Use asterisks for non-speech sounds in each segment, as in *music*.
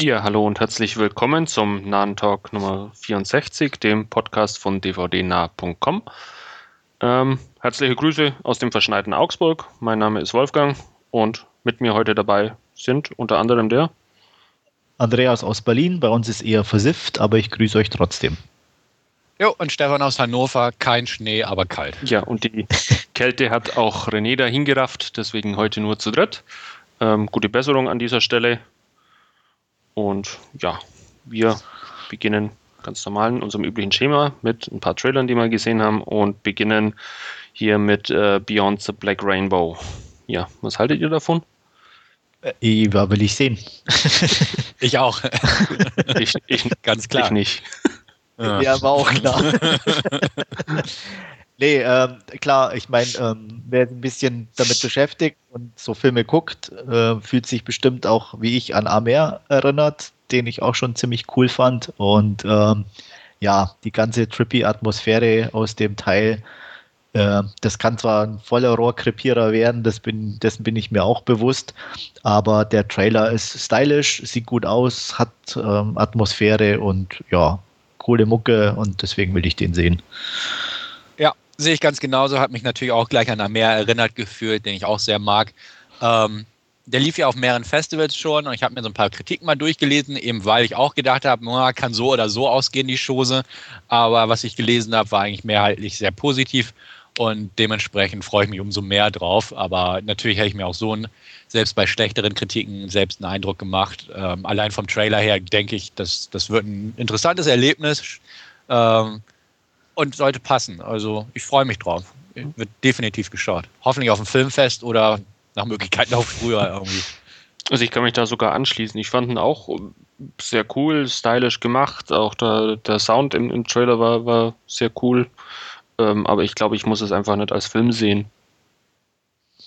Ja, hallo und herzlich willkommen zum Nahen Talk Nummer 64, dem Podcast von dvdnah.com. Ähm, herzliche Grüße aus dem verschneiten Augsburg. Mein Name ist Wolfgang und mit mir heute dabei sind unter anderem der Andreas aus Berlin. Bei uns ist eher versifft, aber ich grüße euch trotzdem. Jo, und Stefan aus Hannover. Kein Schnee, aber kalt. Ja, und die Kälte hat auch René da hingerafft, deswegen heute nur zu dritt. Ähm, gute Besserung an dieser Stelle. Und ja, wir beginnen ganz normal in unserem üblichen Schema mit ein paar Trailern, die wir gesehen haben und beginnen hier mit äh, Beyond the Black Rainbow. Ja, was haltet ihr davon? Äh, ja, will ich sehen. *laughs* ich auch. *laughs* ich, ich, ganz klar. Ich nicht. Ja, war auch klar. *laughs* nee, ähm, klar, ich meine, ähm, wer ein bisschen damit beschäftigt und so Filme guckt, äh, fühlt sich bestimmt auch wie ich an Amer erinnert, den ich auch schon ziemlich cool fand. Und ähm, ja, die ganze trippy Atmosphäre aus dem Teil, äh, das kann zwar ein voller Rohrkrepierer werden, das bin, dessen bin ich mir auch bewusst, aber der Trailer ist stylisch, sieht gut aus, hat ähm, Atmosphäre und ja, coole Mucke und deswegen will ich den sehen. Sehe ich ganz genauso. Hat mich natürlich auch gleich an Amer erinnert gefühlt, den ich auch sehr mag. Ähm, der lief ja auf mehreren Festivals schon und ich habe mir so ein paar Kritiken mal durchgelesen, eben weil ich auch gedacht habe, kann so oder so ausgehen, die Chose. Aber was ich gelesen habe, war eigentlich mehrheitlich sehr positiv und dementsprechend freue ich mich umso mehr drauf. Aber natürlich hätte ich mir auch so ein, selbst bei schlechteren Kritiken selbst einen Eindruck gemacht. Ähm, allein vom Trailer her denke ich, dass das wird ein interessantes Erlebnis ähm, und sollte passen. Also ich freue mich drauf. Wird definitiv geschaut. Hoffentlich auf dem Filmfest oder nach Möglichkeit auch früher irgendwie. Also ich kann mich da sogar anschließen. Ich fand ihn auch sehr cool, stylisch gemacht. Auch der, der Sound im, im Trailer war, war sehr cool. Ähm, aber ich glaube, ich muss es einfach nicht als Film sehen.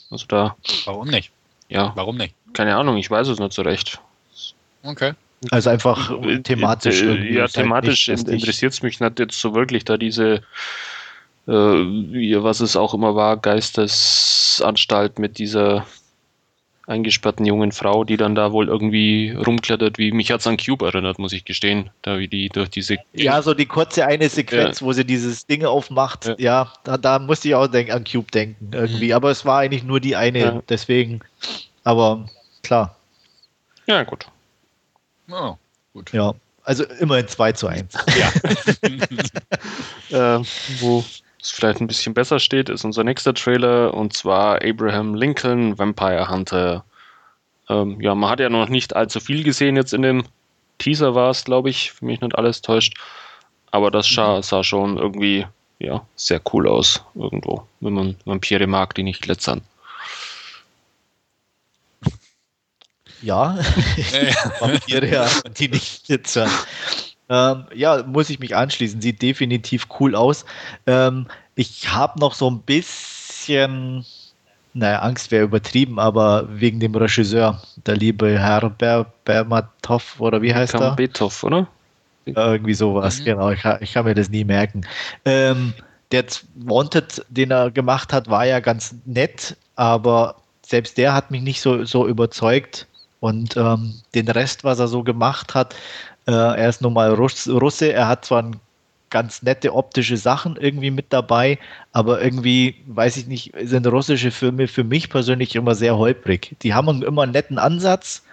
Also da. Warum nicht? Ja. Warum nicht? Keine Ahnung, ich weiß es nicht so recht. Okay. Also einfach äh, thematisch. Äh, ja, halt thematisch halt interessiert es mich nicht jetzt so wirklich, da diese, äh, was es auch immer war, Geistesanstalt mit dieser eingesperrten jungen Frau, die dann da wohl irgendwie rumklettert, wie mich hat es an Cube erinnert, muss ich gestehen, da wie die durch diese Ja, so die kurze eine Sequenz, ja. wo sie dieses Ding aufmacht, ja, ja da, da, musste ich auch denk, an Cube denken irgendwie, mhm. aber es war eigentlich nur die eine, ja. deswegen, aber klar. Ja, gut. Oh, gut. Ja, also immerhin 2 zu 1. Ja. *laughs* äh, wo es vielleicht ein bisschen besser steht, ist unser nächster Trailer und zwar Abraham Lincoln, Vampire Hunter. Ähm, ja, man hat ja noch nicht allzu viel gesehen jetzt in dem Teaser war es, glaube ich, für mich nicht alles täuscht. Aber das sah, mhm. sah schon irgendwie ja, sehr cool aus, irgendwo, wenn man Vampire mag, die nicht glitzern. Ja, Vampire, ja, *laughs* die nicht glitzern. Ähm, ja, muss ich mich anschließen. Sieht definitiv cool aus. Ähm, ich habe noch so ein bisschen, naja, Angst wäre übertrieben, aber wegen dem Regisseur, der liebe Herr Ber Bermatov oder wie heißt er? Betov, oder? Irgendwie sowas, mhm. genau. Ich, ich, kann mir das nie merken. Ähm, der Wanted, den er gemacht hat, war ja ganz nett, aber selbst der hat mich nicht so, so überzeugt. Und ähm, den Rest, was er so gemacht hat, äh, er ist nun mal Russ Russe, er hat zwar ganz nette optische Sachen irgendwie mit dabei, aber irgendwie, weiß ich nicht, sind russische Filme für mich persönlich immer sehr holprig. Die haben immer einen netten Ansatz,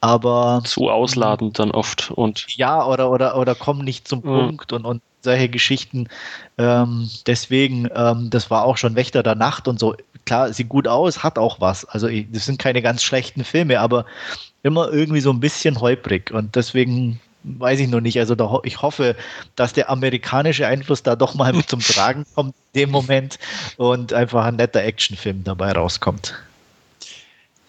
aber. Zu ausladend dann oft und. Ja, oder, oder, oder kommen nicht zum mhm. Punkt und, und solche Geschichten. Ähm, deswegen, ähm, das war auch schon Wächter der Nacht und so. Klar, sieht gut aus, hat auch was. Also, das sind keine ganz schlechten Filme, aber immer irgendwie so ein bisschen holprig und deswegen weiß ich noch nicht. Also da, ich hoffe, dass der amerikanische Einfluss da doch mal zum *laughs* Tragen kommt in dem Moment und einfach ein netter Actionfilm dabei rauskommt.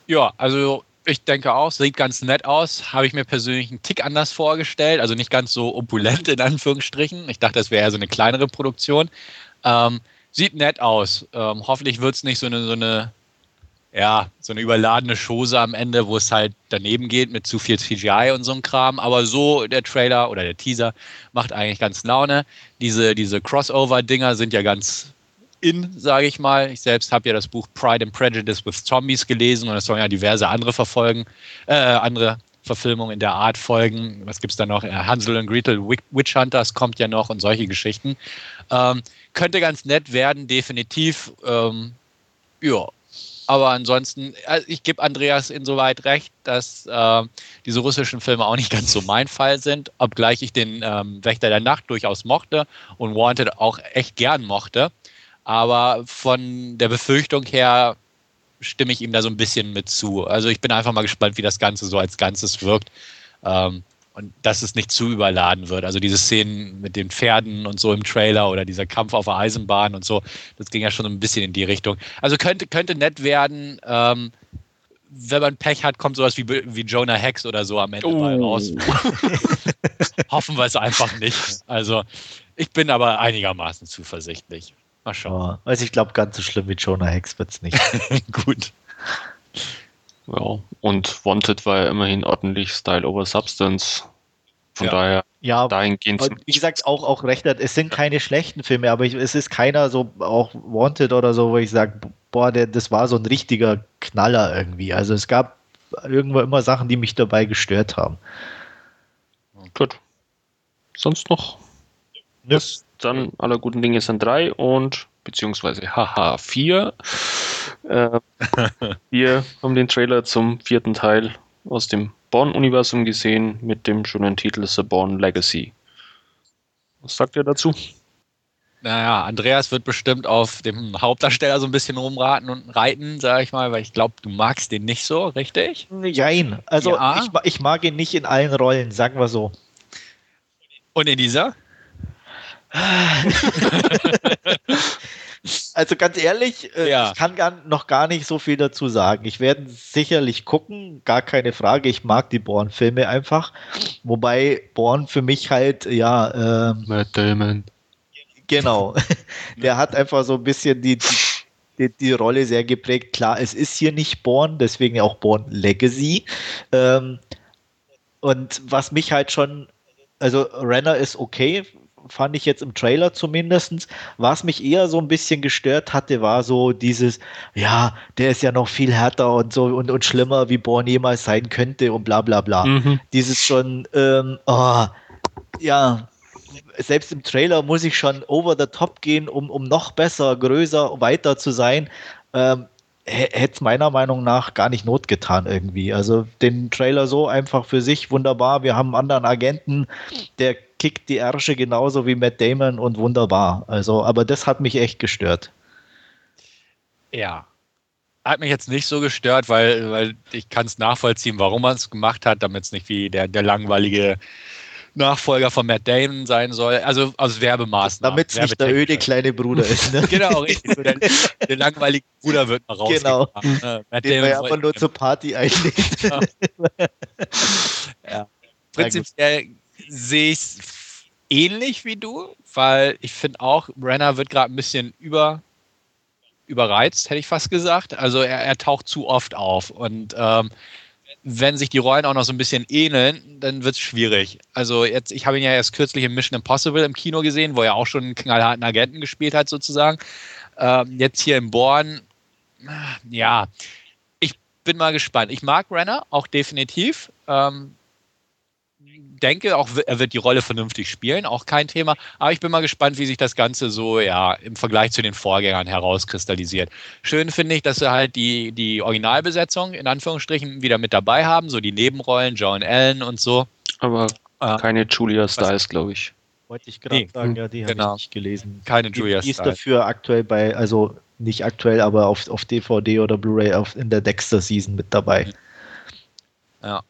Ja, also ich denke auch, sieht ganz nett aus. Habe ich mir persönlich einen Tick anders vorgestellt. Also nicht ganz so opulent in Anführungsstrichen. Ich dachte, das wäre eher so eine kleinere Produktion. Ähm, sieht nett aus. Ähm, hoffentlich wird es nicht so eine, so eine ja, so eine überladene Chose am Ende, wo es halt daneben geht mit zu viel CGI und so ein Kram. Aber so der Trailer oder der Teaser macht eigentlich ganz Laune. Diese, diese Crossover-Dinger sind ja ganz in, sage ich mal. Ich selbst habe ja das Buch Pride and Prejudice with Zombies gelesen und es sollen ja diverse andere verfolgen, äh, andere Verfilmungen in der Art folgen. Was gibt es da noch? Äh, Hansel und Gretel, Witch Hunters kommt ja noch und solche Geschichten. Ähm, könnte ganz nett werden, definitiv. Ähm, ja, aber ansonsten, also ich gebe Andreas insoweit recht, dass äh, diese russischen Filme auch nicht ganz so mein Fall sind, obgleich ich den ähm, Wächter der Nacht durchaus mochte und Wanted auch echt gern mochte. Aber von der Befürchtung her stimme ich ihm da so ein bisschen mit zu. Also ich bin einfach mal gespannt, wie das Ganze so als Ganzes wirkt. Ähm, und dass es nicht zu überladen wird. Also diese Szenen mit den Pferden und so im Trailer oder dieser Kampf auf der Eisenbahn und so, das ging ja schon ein bisschen in die Richtung. Also könnte, könnte nett werden. Ähm, wenn man Pech hat, kommt sowas wie, wie Jonah Hex oder so am Ende oh. mal raus. *laughs* Hoffen wir es einfach nicht. Also ich bin aber einigermaßen zuversichtlich. Mal schauen. Also ich glaube, ganz so schlimm wie Jonah Hex wird es nicht. *laughs* Gut. Ja, und Wanted war ja immerhin ordentlich Style over Substance. Von ja. daher, ja, dahingehend. Wie gesagt, auch, auch recht, es sind keine schlechten Filme, aber ich, es ist keiner so, auch Wanted oder so, wo ich sage, boah, der, das war so ein richtiger Knaller irgendwie. Also es gab irgendwo immer Sachen, die mich dabei gestört haben. Gut. Sonst noch? Ja. Dann aller guten Dinge sind drei und beziehungsweise haha vier. Äh, *laughs* wir haben den Trailer zum vierten Teil aus dem Born-Universum gesehen mit dem schönen Titel The Born Legacy. Was sagt ihr dazu? Naja, Andreas wird bestimmt auf dem Hauptdarsteller so ein bisschen rumraten und reiten, sage ich mal, weil ich glaube, du magst den nicht so, richtig? Nein, also ja. ich, ich mag ihn nicht in allen Rollen, sagen wir so. Und in dieser? *laughs* Also ganz ehrlich, äh, ja. ich kann gar, noch gar nicht so viel dazu sagen. Ich werde sicherlich gucken, gar keine Frage. Ich mag die Born-Filme einfach. Wobei Born für mich halt, ja. Ähm, Matt Damon. Genau. *laughs* Der hat einfach so ein bisschen die, die, die, Rolle sehr geprägt. Klar, es ist hier nicht Born, deswegen auch Born Legacy. Ähm, und was mich halt schon also Renner ist okay, fand ich jetzt im Trailer zumindest. Was mich eher so ein bisschen gestört hatte, war so dieses, ja, der ist ja noch viel härter und so und, und schlimmer, wie Born jemals sein könnte und bla bla bla. Mhm. Dieses schon, ähm, oh, ja, selbst im Trailer muss ich schon over the top gehen, um, um noch besser, größer, weiter zu sein. Ähm, hätte es meiner Meinung nach gar nicht Not getan irgendwie. Also den Trailer so einfach für sich wunderbar. Wir haben einen anderen Agenten, der kickt die Ärsche genauso wie Matt Damon und wunderbar. Also, aber das hat mich echt gestört. Ja. Hat mich jetzt nicht so gestört, weil, weil ich kann es nachvollziehen, warum man es gemacht hat, damit es nicht wie der, der langweilige Nachfolger von Matt Damon sein soll. Also aus Werbemaßnahmen. Damit es nicht der öde kleine Bruder ist. Ne? *laughs* genau, richtig. Der, der, langweilige Bruder wird mal rausgekommen. Genau. Ne? Matt Den Damon man aber nur zur Party einlegt. *laughs* Ja. ja. Prinzipiell sehe ich es ähnlich wie du, weil ich finde auch, Renner wird gerade ein bisschen über, überreizt, hätte ich fast gesagt. Also er, er taucht zu oft auf. Und ähm, wenn sich die Rollen auch noch so ein bisschen ähneln, dann wird es schwierig. Also jetzt, ich habe ihn ja erst kürzlich in Mission Impossible im Kino gesehen, wo er auch schon einen knallharten Agenten gespielt hat, sozusagen. Ähm, jetzt hier in Born, ja, ich bin mal gespannt. Ich mag Renner auch definitiv. Ähm, denke, auch er wird die Rolle vernünftig spielen, auch kein Thema. Aber ich bin mal gespannt, wie sich das Ganze so ja im Vergleich zu den Vorgängern herauskristallisiert. Schön finde ich, dass sie halt die, die Originalbesetzung in Anführungsstrichen wieder mit dabei haben, so die Nebenrollen, Joan Allen und so. Aber äh, keine Julia Stiles, glaube ich. Wollte ich gerade nee, sagen, ja, die genau. habe ich nicht gelesen. Keine Julia Stiles. Die ist dafür aktuell bei, also nicht aktuell, aber auf, auf DVD oder Blu-ray in der Dexter Season mit dabei. Ja.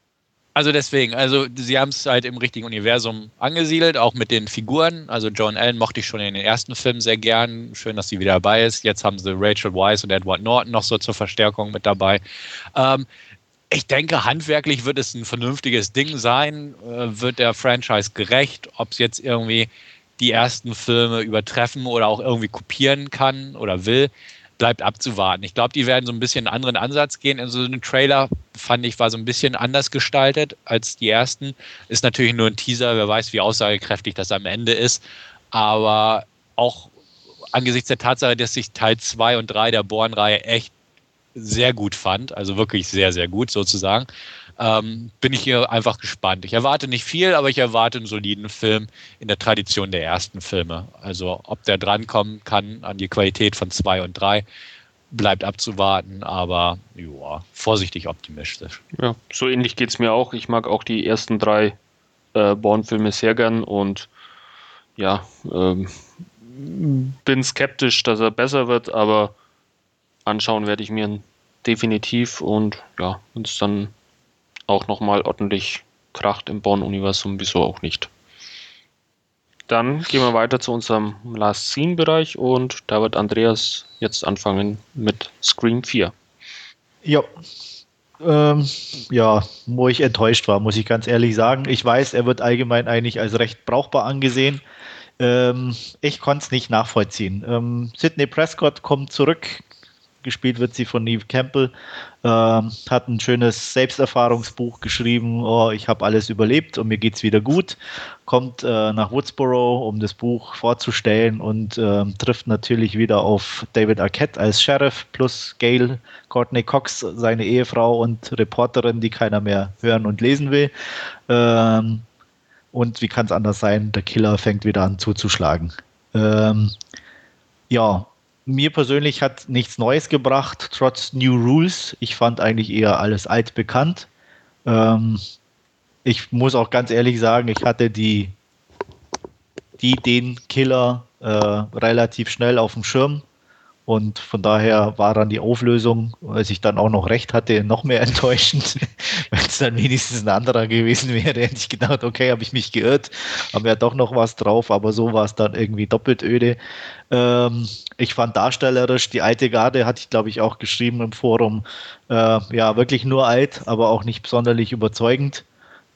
Also deswegen, also sie haben es halt im richtigen Universum angesiedelt, auch mit den Figuren. Also Joan Allen mochte ich schon in den ersten Filmen sehr gern. Schön, dass sie wieder dabei ist. Jetzt haben sie Rachel Weisz und Edward Norton noch so zur Verstärkung mit dabei. Ähm, ich denke, handwerklich wird es ein vernünftiges Ding sein, äh, wird der Franchise gerecht, ob es jetzt irgendwie die ersten Filme übertreffen oder auch irgendwie kopieren kann oder will bleibt abzuwarten. Ich glaube, die werden so ein bisschen einen anderen Ansatz gehen. Also ein Trailer fand ich war so ein bisschen anders gestaltet als die ersten. Ist natürlich nur ein Teaser, wer weiß, wie aussagekräftig das am Ende ist. Aber auch angesichts der Tatsache, dass ich Teil 2 und 3 der Born-Reihe echt sehr gut fand, also wirklich sehr, sehr gut sozusagen, ähm, bin ich hier einfach gespannt. Ich erwarte nicht viel, aber ich erwarte einen soliden Film in der Tradition der ersten Filme. Also ob der drankommen kann an die Qualität von zwei und drei, bleibt abzuwarten, aber ja, vorsichtig optimistisch. Ja, so ähnlich geht es mir auch. Ich mag auch die ersten drei äh, Born-Filme sehr gern und ja, ähm, bin skeptisch, dass er besser wird, aber anschauen werde ich mir definitiv und ja, wenn es dann auch nochmal ordentlich kracht im Born-Universum, wieso auch nicht. Dann gehen wir weiter zu unserem Last Scene-Bereich und da wird Andreas jetzt anfangen mit Scream 4. Ja. Ähm, ja, wo ich enttäuscht war, muss ich ganz ehrlich sagen. Ich weiß, er wird allgemein eigentlich als recht brauchbar angesehen. Ähm, ich konnte es nicht nachvollziehen. Ähm, Sidney Prescott kommt zurück, gespielt wird sie von Neve Campbell, äh, hat ein schönes Selbsterfahrungsbuch geschrieben, oh, ich habe alles überlebt und mir geht es wieder gut, kommt äh, nach Woodsboro, um das Buch vorzustellen und äh, trifft natürlich wieder auf David Arquette als Sheriff plus Gail Courtney Cox, seine Ehefrau und Reporterin, die keiner mehr hören und lesen will. Ähm, und wie kann es anders sein, der Killer fängt wieder an zuzuschlagen. Ähm, ja, mir persönlich hat nichts Neues gebracht, trotz New Rules. Ich fand eigentlich eher alles altbekannt. Ähm, ich muss auch ganz ehrlich sagen, ich hatte die, die den Killer äh, relativ schnell auf dem Schirm. Und von daher war dann die Auflösung, als ich dann auch noch recht hatte, noch mehr *laughs* enttäuschend. Wenn es dann wenigstens ein anderer gewesen wäre, hätte ich gedacht, okay, habe ich mich geirrt, haben ja doch noch was drauf, aber so war es dann irgendwie doppelt öde. Ähm, ich fand darstellerisch, die alte Garde hatte ich, glaube ich, auch geschrieben im Forum, äh, ja, wirklich nur alt, aber auch nicht sonderlich überzeugend.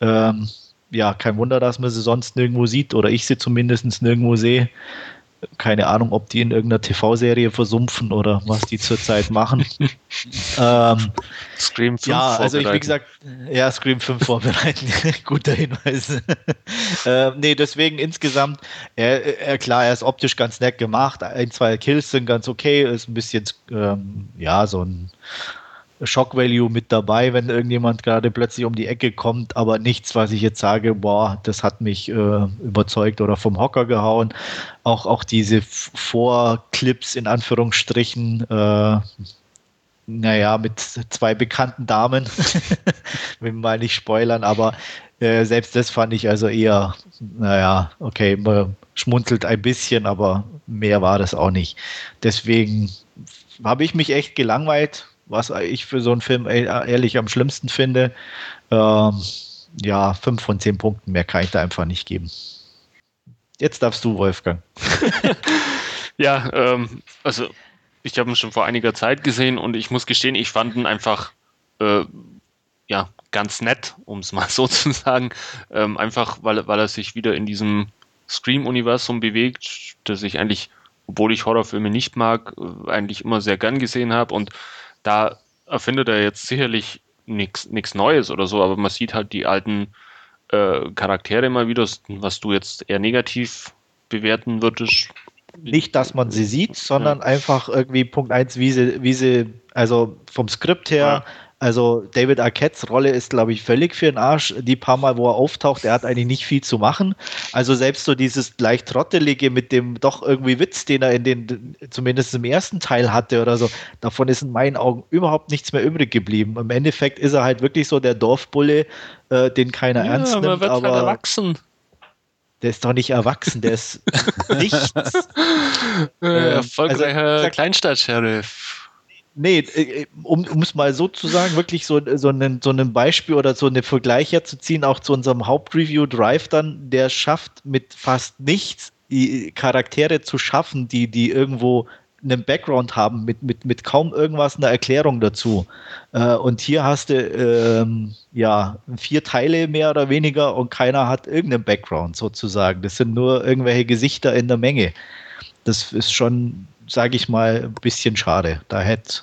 Ähm, ja, kein Wunder, dass man sie sonst nirgendwo sieht oder ich sie zumindest nirgendwo sehe keine Ahnung, ob die in irgendeiner TV-Serie versumpfen oder was die zurzeit machen. *laughs* ähm, Scream 5 Ja, also ich, wie gesagt, ja, Scream 5 vorbereiten. *laughs* Guter Hinweis. *laughs* ähm, nee, deswegen insgesamt, er, er, klar, er ist optisch ganz nett gemacht. Ein, zwei Kills sind ganz okay. Ist ein bisschen, ähm, ja, so ein Shock Value mit dabei, wenn irgendjemand gerade plötzlich um die Ecke kommt, aber nichts, was ich jetzt sage, boah, das hat mich äh, überzeugt oder vom Hocker gehauen. Auch, auch diese Vorclips in Anführungsstrichen, äh, naja, mit zwei bekannten Damen, *laughs* will mal nicht spoilern, aber äh, selbst das fand ich also eher, naja, okay, man schmunzelt ein bisschen, aber mehr war das auch nicht. Deswegen habe ich mich echt gelangweilt, was ich für so einen Film ehrlich am schlimmsten finde. Ähm, ja, fünf von zehn Punkten mehr kann ich da einfach nicht geben. Jetzt darfst du, Wolfgang. *laughs* ja, ähm, also ich habe ihn schon vor einiger Zeit gesehen und ich muss gestehen, ich fand ihn einfach äh, ja, ganz nett, um es mal *laughs* so zu sagen. Ähm, einfach, weil, weil er sich wieder in diesem Scream-Universum bewegt, das ich eigentlich, obwohl ich Horrorfilme nicht mag, äh, eigentlich immer sehr gern gesehen habe und da erfindet er jetzt sicherlich nichts Neues oder so, aber man sieht halt die alten äh, Charaktere immer wieder, was du jetzt eher negativ bewerten würdest. Nicht, dass man sie sieht, sondern ja. einfach irgendwie Punkt 1, wie sie, wie sie, also vom Skript her, ja. Also David Arquettes Rolle ist, glaube ich, völlig für den Arsch. Die paar Mal, wo er auftaucht, er hat eigentlich nicht viel zu machen. Also selbst so dieses leicht trottelige mit dem doch irgendwie Witz, den er in den, zumindest im ersten Teil hatte oder so, davon ist in meinen Augen überhaupt nichts mehr übrig geblieben. Im Endeffekt ist er halt wirklich so der Dorfbulle, äh, den keiner ja, ernst nimmt. Aber, wird aber halt erwachsen. Der ist doch nicht erwachsen, der ist *laughs* nichts. Äh, erfolgreicher also, Kleinstadt-Sheriff. Nee, äh, um es mal so zu sagen, wirklich so, so, einen, so ein Beispiel oder so eine Vergleiche zu ziehen, auch zu unserem Hauptreview Drive dann, der schafft mit fast nichts Charaktere zu schaffen, die, die irgendwo einen Background haben, mit, mit, mit kaum irgendwas eine Erklärung dazu. Äh, und hier hast du ähm, ja vier Teile mehr oder weniger und keiner hat irgendeinen Background sozusagen. Das sind nur irgendwelche Gesichter in der Menge. Das ist schon, sage ich mal, ein bisschen schade. Da hätte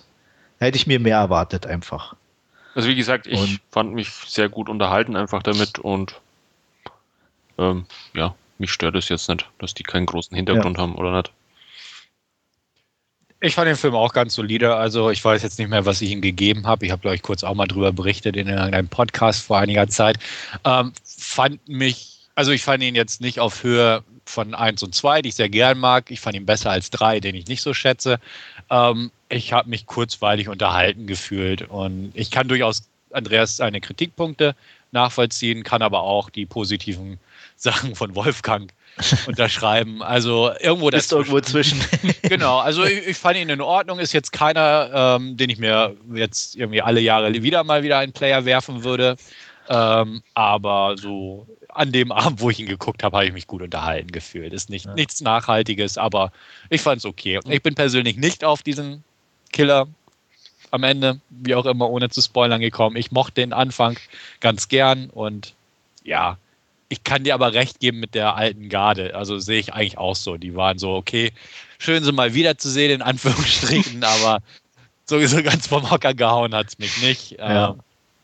hätte ich mir mehr erwartet einfach. Also wie gesagt, ich und, fand mich sehr gut unterhalten einfach damit und ähm, ja, mich stört es jetzt nicht, dass die keinen großen Hintergrund ja. haben oder nicht. Ich fand den Film auch ganz solide. Also ich weiß jetzt nicht mehr, was ich ihm gegeben habe. Ich habe, glaube ich, kurz auch mal drüber berichtet in einem Podcast vor einiger Zeit. Ähm, fand mich, also ich fand ihn jetzt nicht auf Höhe von 1 und 2, die ich sehr gern mag. Ich fand ihn besser als 3, den ich nicht so schätze. Ähm, ich habe mich kurzweilig unterhalten gefühlt und ich kann durchaus Andreas seine Kritikpunkte nachvollziehen, kann aber auch die positiven *laughs* Sachen von Wolfgang *laughs* unterschreiben. Also irgendwo Bist irgendwo zwischen. *laughs* genau, also ich, ich, fand ihn in Ordnung. Ist jetzt keiner, ähm, den ich mir jetzt irgendwie alle Jahre wieder mal wieder einen Player werfen würde. Ähm, aber so an dem Abend, wo ich ihn geguckt habe, habe ich mich gut unterhalten gefühlt. Ist nicht, ja. nichts Nachhaltiges, aber ich fand es okay. Ich bin persönlich nicht auf diesen Killer am Ende, wie auch immer, ohne zu spoilern gekommen. Ich mochte den Anfang ganz gern und ja, ich kann dir aber recht geben mit der alten Garde. Also sehe ich eigentlich auch so. Die waren so, okay, schön sie mal wiederzusehen, in Anführungsstrichen, *laughs* aber sowieso ganz vom Hocker gehauen hat es mich nicht. Ja. Äh,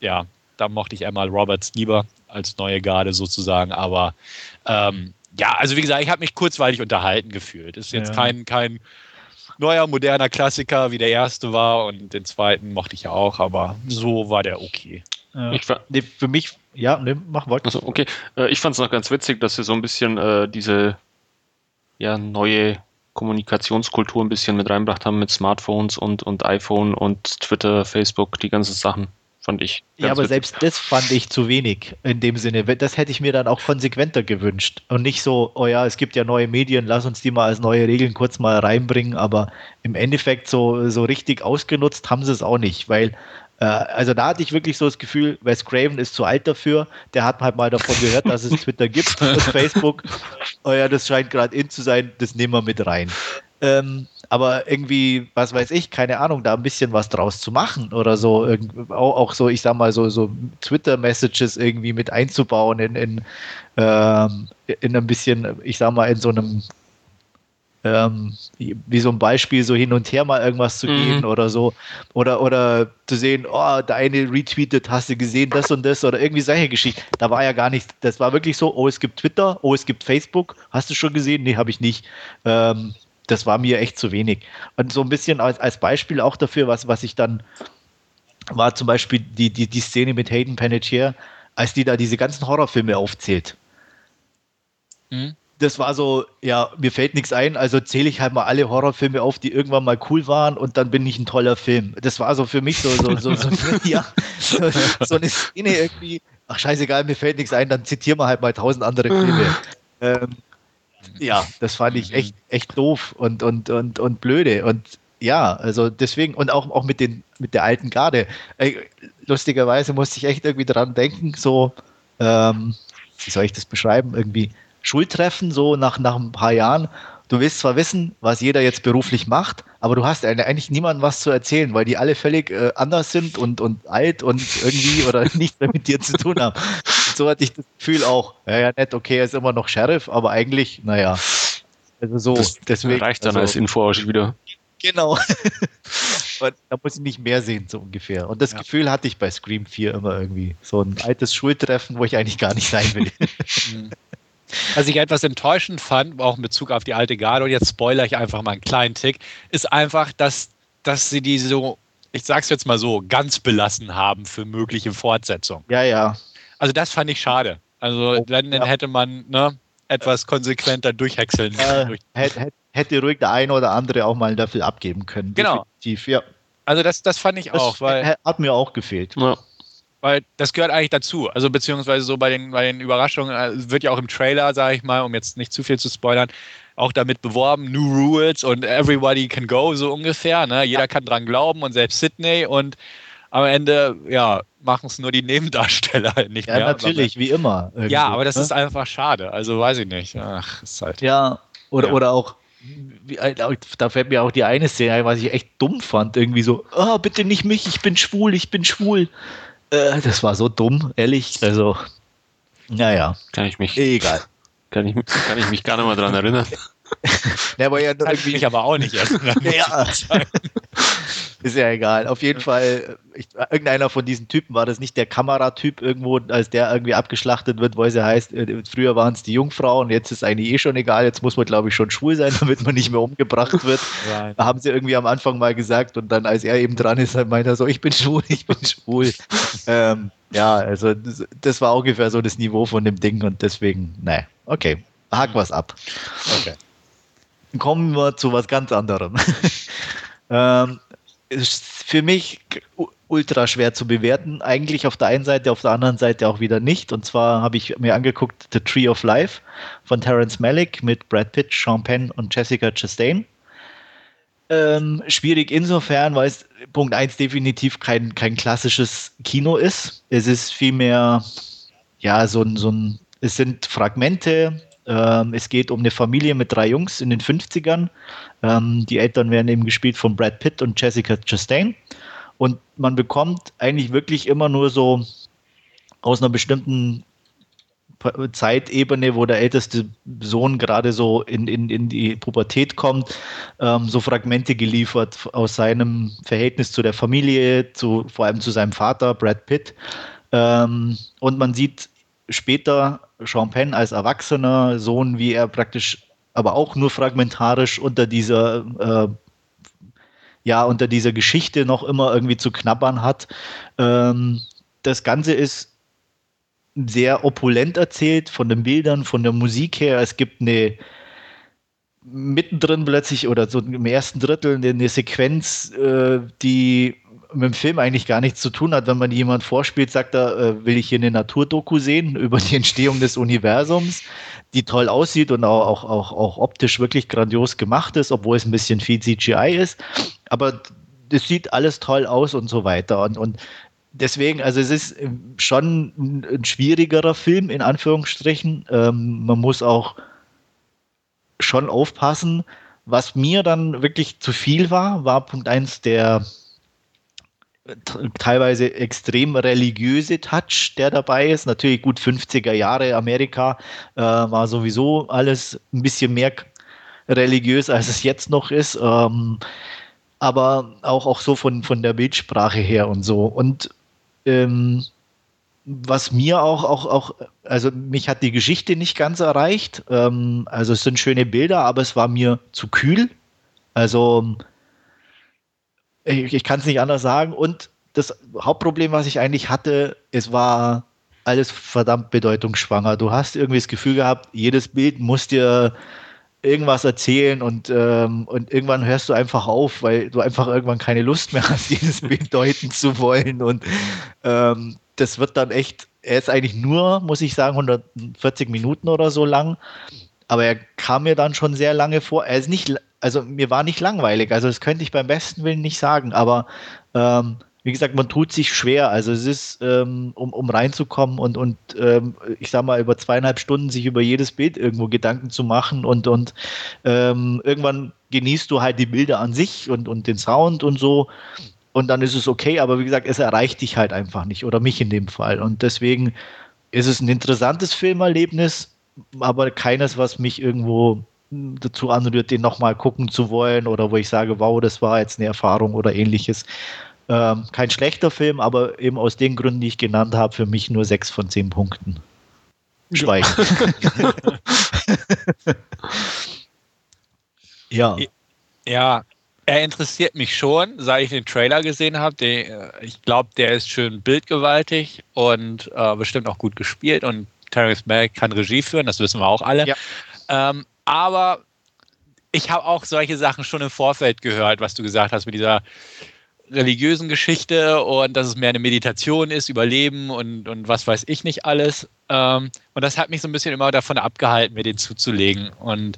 ja, da mochte ich einmal Roberts lieber als neue Garde sozusagen, aber ähm, ja, also wie gesagt, ich habe mich kurzweilig unterhalten gefühlt. Ist jetzt ja. kein, kein neuer, moderner Klassiker, wie der erste war und den zweiten mochte ich ja auch, aber so war der okay. Ja. Ich, nee, für mich ja, ne, mach weiter. Also, okay. Äh, ich fand es noch ganz witzig, dass sie so ein bisschen äh, diese ja, neue Kommunikationskultur ein bisschen mit reinbracht haben mit Smartphones und, und iPhone und Twitter, Facebook, die ganzen Sachen. Fand ich. Ja, aber witzig. selbst das fand ich zu wenig in dem Sinne. Das hätte ich mir dann auch konsequenter gewünscht. Und nicht so, oh ja, es gibt ja neue Medien, lass uns die mal als neue Regeln kurz mal reinbringen. Aber im Endeffekt so, so richtig ausgenutzt haben sie es auch nicht, weil äh, also da hatte ich wirklich so das Gefühl, Wes Craven ist zu alt dafür. Der hat halt mal davon gehört, dass es Twitter gibt und *laughs* Facebook. Oh ja, das scheint gerade in zu sein, das nehmen wir mit rein. Ähm, aber irgendwie, was weiß ich, keine Ahnung, da ein bisschen was draus zu machen oder so, auch, auch so, ich sag mal, so, so Twitter-Messages irgendwie mit einzubauen in, in, ähm, in ein bisschen, ich sag mal, in so einem ähm, wie so ein Beispiel so hin und her mal irgendwas zu gehen mhm. oder so. Oder, oder zu sehen, oh, der eine retweetet, hast du gesehen, das und das oder irgendwie solche Geschichten. Da war ja gar nichts. Das war wirklich so, oh, es gibt Twitter, oh, es gibt Facebook. Hast du schon gesehen? Nee, habe ich nicht. Ähm, das war mir echt zu wenig. Und so ein bisschen als, als Beispiel auch dafür, was, was ich dann war zum Beispiel die, die, die Szene mit Hayden Panettiere, als die da diese ganzen Horrorfilme aufzählt. Mhm das war so, ja, mir fällt nichts ein, also zähle ich halt mal alle Horrorfilme auf, die irgendwann mal cool waren und dann bin ich ein toller Film. Das war so für mich so, so, so, so, *laughs* *laughs* ja, so, so eine Szene irgendwie, ach scheißegal, mir fällt nichts ein, dann zitieren wir halt mal tausend andere Filme. *laughs* ähm, ja, das fand ich echt, echt doof und, und, und, und blöde. Und ja, also deswegen, und auch, auch mit, den, mit der alten Garde. Äh, lustigerweise musste ich echt irgendwie dran denken, so, ähm, wie soll ich das beschreiben, irgendwie Schultreffen, so nach, nach ein paar Jahren. Du willst zwar wissen, was jeder jetzt beruflich macht, aber du hast eigentlich niemandem was zu erzählen, weil die alle völlig äh, anders sind und, und alt und irgendwie oder *laughs* nichts mehr mit dir zu tun haben. So hatte ich das Gefühl auch, ja, ja, nett, okay, er ist immer noch Sheriff, aber eigentlich, naja. Also so, das deswegen. Reicht dann also, als Info wieder. Genau. *laughs* da muss ich nicht mehr sehen, so ungefähr. Und das ja. Gefühl hatte ich bei Scream 4 immer irgendwie. So ein altes Schultreffen, wo ich eigentlich gar nicht sein will. Mhm. Was ich etwas enttäuschend fand, auch in Bezug auf die alte Garde, und jetzt spoilere ich einfach mal einen kleinen Tick, ist einfach, dass, dass sie die so, ich sag's jetzt mal so, ganz belassen haben für mögliche Fortsetzungen. Ja, ja. Also das fand ich schade. Also oh, dann, ja. hätte man ne, etwas konsequenter durchhäckseln äh, *laughs* hätte, hätte ruhig der eine oder andere auch mal einen Löffel abgeben können. Genau. Definitiv, ja. Also das, das fand ich das auch. Weil, hat mir auch gefehlt. Ja. Weil das gehört eigentlich dazu. Also beziehungsweise so bei den, bei den Überraschungen äh, wird ja auch im Trailer, sage ich mal, um jetzt nicht zu viel zu spoilern, auch damit beworben, New Rules und Everybody can go, so ungefähr. Ne? Jeder ja. kann dran glauben und selbst Sydney und am Ende, ja, machen es nur die Nebendarsteller *laughs* nicht ja, mehr. Ja, natürlich, wie immer. Ja, aber das ne? ist einfach schade. Also weiß ich nicht. Ach, ist halt. Ja, oder, ja. oder auch, wie, äh, da fällt mir auch die eine Szene ein, was ich echt dumm fand. Irgendwie so, oh, bitte nicht mich, ich bin schwul, ich bin schwul. Äh, das war so dumm, ehrlich. Also, naja. Kann ich mich. Egal. Kann ich, kann ich mich gar nicht mal dran erinnern. *laughs* ja, aber ja, irgendwie. Ich aber auch nicht *laughs* erinnern. ja. Ist ja egal. Auf jeden Fall, ich, irgendeiner von diesen Typen war das nicht der Kameratyp irgendwo, als der irgendwie abgeschlachtet wird, weil sie heißt, äh, früher waren es die Jungfrauen, jetzt ist eigentlich eh schon egal, jetzt muss man, glaube ich, schon schwul sein, *laughs* damit man nicht mehr umgebracht wird. Right. Haben sie irgendwie am Anfang mal gesagt und dann, als er eben dran ist, dann meint er so, ich bin schwul, *laughs* ich bin schwul. ähm, ja, also das, das, war ungefähr so das Niveau von dem Ding und deswegen, ne, okay, hack was ab. Okay. Kommen wir zu was ganz anderem. *laughs* ähm, ist für mich ultra schwer zu bewerten. Eigentlich auf der einen Seite, auf der anderen Seite auch wieder nicht. Und zwar habe ich mir angeguckt The Tree of Life von Terence Malick mit Brad Pitt, Sean Penn und Jessica Chastain. Ähm, schwierig insofern, weil es Punkt 1 definitiv kein, kein klassisches Kino ist. Es ist vielmehr, ja, so ein, so ein, es sind Fragmente, ähm, es geht um eine Familie mit drei Jungs in den 50ern. Ähm, die Eltern werden eben gespielt von Brad Pitt und Jessica Chastain. Und man bekommt eigentlich wirklich immer nur so aus einer bestimmten Zeitebene, wo der älteste Sohn gerade so in, in, in die Pubertät kommt, ähm, so Fragmente geliefert aus seinem Verhältnis zu der Familie, zu, vor allem zu seinem Vater, Brad Pitt. Ähm, und man sieht später Penn als erwachsener Sohn, wie er praktisch aber auch nur fragmentarisch unter dieser äh, ja unter dieser Geschichte noch immer irgendwie zu knabbern hat. Ähm, das Ganze ist sehr opulent erzählt von den Bildern, von der Musik her. Es gibt eine mittendrin plötzlich oder so im ersten Drittel eine Sequenz, äh, die mit dem Film eigentlich gar nichts zu tun hat. Wenn man jemand vorspielt, sagt er, äh, will ich hier eine Naturdoku sehen *laughs* über die Entstehung des Universums, die toll aussieht und auch, auch, auch, optisch wirklich grandios gemacht ist, obwohl es ein bisschen viel CGI ist. Aber es sieht alles toll aus und so weiter. Und, und deswegen, also es ist schon ein schwierigerer Film, in Anführungsstrichen. Ähm, man muss auch schon aufpassen. Was mir dann wirklich zu viel war, war Punkt 1 der teilweise extrem religiöse Touch, der dabei ist. Natürlich gut 50er Jahre Amerika äh, war sowieso alles ein bisschen mehr religiös, als es jetzt noch ist. Ähm, aber auch, auch so von, von der Bildsprache her und so. Und ähm, was mir auch, auch, auch, also mich hat die Geschichte nicht ganz erreicht. Ähm, also es sind schöne Bilder, aber es war mir zu kühl. Also ich, ich kann es nicht anders sagen. Und das Hauptproblem, was ich eigentlich hatte, es war alles verdammt bedeutungsschwanger. Du hast irgendwie das Gefühl gehabt, jedes Bild muss dir irgendwas erzählen und, ähm, und irgendwann hörst du einfach auf, weil du einfach irgendwann keine Lust mehr hast, *laughs* dieses Bild deuten zu wollen. Und ähm, das wird dann echt, er ist eigentlich nur, muss ich sagen, 140 Minuten oder so lang. Aber er kam mir dann schon sehr lange vor. Er ist nicht also mir war nicht langweilig, also das könnte ich beim besten Willen nicht sagen, aber ähm, wie gesagt, man tut sich schwer. Also es ist, ähm, um, um reinzukommen und, und ähm, ich sag mal, über zweieinhalb Stunden sich über jedes Bild irgendwo Gedanken zu machen und, und ähm, irgendwann genießt du halt die Bilder an sich und, und den Sound und so. Und dann ist es okay, aber wie gesagt, es erreicht dich halt einfach nicht oder mich in dem Fall. Und deswegen ist es ein interessantes Filmerlebnis, aber keines, was mich irgendwo dazu anrührt, den nochmal gucken zu wollen oder wo ich sage, wow, das war jetzt eine Erfahrung oder ähnliches. Ähm, kein schlechter Film, aber eben aus den Gründen, die ich genannt habe, für mich nur sechs von zehn Punkten. Schweigen. *laughs* ja. Ja, er interessiert mich schon, seit ich den Trailer gesehen habe. Äh, ich glaube, der ist schön bildgewaltig und äh, bestimmt auch gut gespielt. Und Terrence Malick kann Regie führen, das wissen wir auch alle. Ja. Ähm, aber ich habe auch solche Sachen schon im Vorfeld gehört, was du gesagt hast mit dieser religiösen Geschichte und dass es mehr eine Meditation ist, Überleben und, und was weiß ich nicht alles. Ähm, und das hat mich so ein bisschen immer davon abgehalten, mir den zuzulegen. Und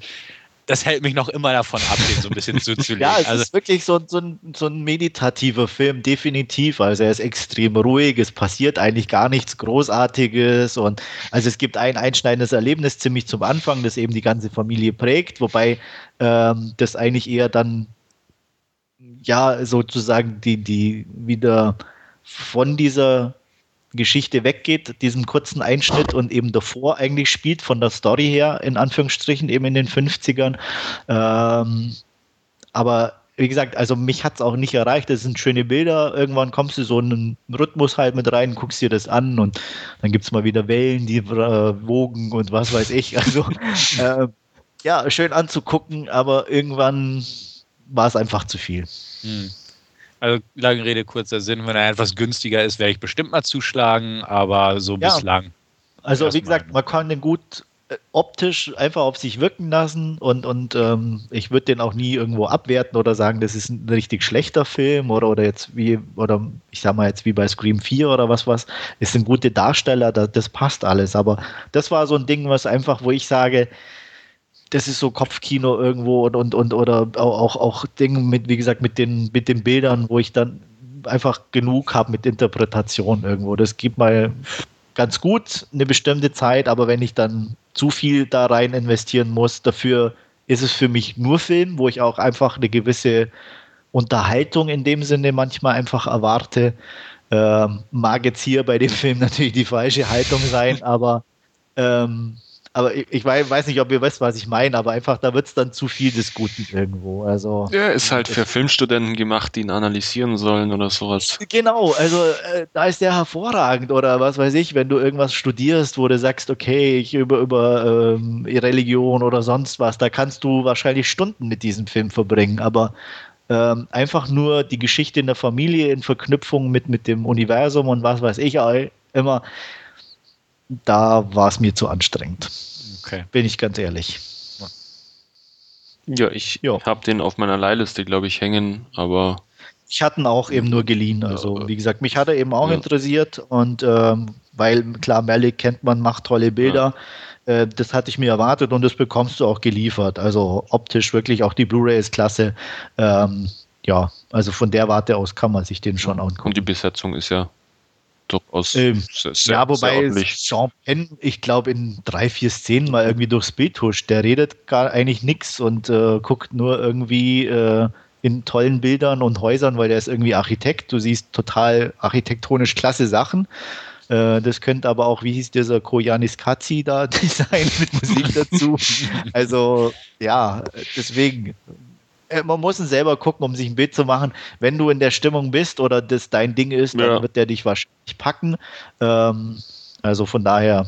das hält mich noch immer davon ab, den so ein bisschen *laughs* zuzulegen. ja, es also, ist wirklich so, so, ein, so ein meditativer Film, definitiv. Also er ist extrem ruhig, es passiert eigentlich gar nichts Großartiges und also es gibt ein einschneidendes Erlebnis ziemlich zum Anfang, das eben die ganze Familie prägt, wobei ähm, das eigentlich eher dann ja sozusagen die, die wieder von dieser Geschichte weggeht, diesen kurzen Einschnitt und eben davor eigentlich spielt, von der Story her, in Anführungsstrichen, eben in den 50ern. Ähm, aber wie gesagt, also mich hat es auch nicht erreicht. Das sind schöne Bilder. Irgendwann kommst du so in einen Rhythmus halt mit rein, guckst dir das an und dann gibt es mal wieder Wellen, die äh, wogen und was weiß ich. *laughs* Also äh, ja, schön anzugucken, aber irgendwann war es einfach zu viel. Hm. Also lange Rede, kurzer Sinn, wenn er etwas günstiger ist, werde ich bestimmt mal zuschlagen, aber so ja. bislang. Also wie gesagt, man kann den gut äh, optisch einfach auf sich wirken lassen und, und ähm, ich würde den auch nie irgendwo abwerten oder sagen, das ist ein richtig schlechter Film oder, oder jetzt wie, oder ich sag mal jetzt wie bei Scream 4 oder was was, es sind gute Darsteller, das, das passt alles, aber das war so ein Ding, was einfach, wo ich sage, das ist so Kopfkino irgendwo und, und, und oder auch, auch Dinge mit, wie gesagt, mit den, mit den Bildern, wo ich dann einfach genug habe mit Interpretation irgendwo. Das gibt mal ganz gut eine bestimmte Zeit, aber wenn ich dann zu viel da rein investieren muss, dafür ist es für mich nur Film, wo ich auch einfach eine gewisse Unterhaltung in dem Sinne manchmal einfach erwarte. Ähm, mag jetzt hier bei dem Film natürlich die falsche Haltung sein, aber ähm, aber ich, ich, weiß nicht, ob ihr wisst, was ich meine, aber einfach, da wird es dann zu viel des Guten irgendwo. Also, ja, ist halt für Filmstudenten gemacht, die ihn analysieren sollen oder sowas. Genau, also äh, da ist der hervorragend oder was weiß ich, wenn du irgendwas studierst, wo du sagst, okay, ich über, über ähm, Religion oder sonst was, da kannst du wahrscheinlich Stunden mit diesem Film verbringen, aber ähm, einfach nur die Geschichte in der Familie in Verknüpfung mit, mit dem Universum und was weiß ich immer da war es mir zu anstrengend. Okay. Bin ich ganz ehrlich. Ja, ich ja. habe den auf meiner Leihliste, glaube ich, hängen, aber. Ich hatte ihn auch eben nur geliehen. Also, ja, wie gesagt, mich hat er eben auch ja. interessiert und ähm, weil, klar, Malik kennt man, macht tolle Bilder. Äh, das hatte ich mir erwartet und das bekommst du auch geliefert. Also optisch wirklich auch die Blu-ray ist klasse. Ähm, ja, also von der Warte aus kann man sich den schon angucken. Und die Besetzung ist ja durchaus ähm, sehr, sehr, Ja, wobei Sean Penn, ich glaube, in drei, vier Szenen mal irgendwie durchs Bild huscht. Der redet gar eigentlich nichts und äh, guckt nur irgendwie äh, in tollen Bildern und Häusern, weil der ist irgendwie Architekt. Du siehst total architektonisch klasse Sachen. Äh, das könnte aber auch, wie hieß dieser Koyanis Katzi da *laughs* sein mit Musik dazu. *laughs* also ja, deswegen man muss ihn selber gucken, um sich ein Bild zu machen. Wenn du in der Stimmung bist oder das dein Ding ist, dann ja. wird der dich wahrscheinlich packen. Ähm, also von daher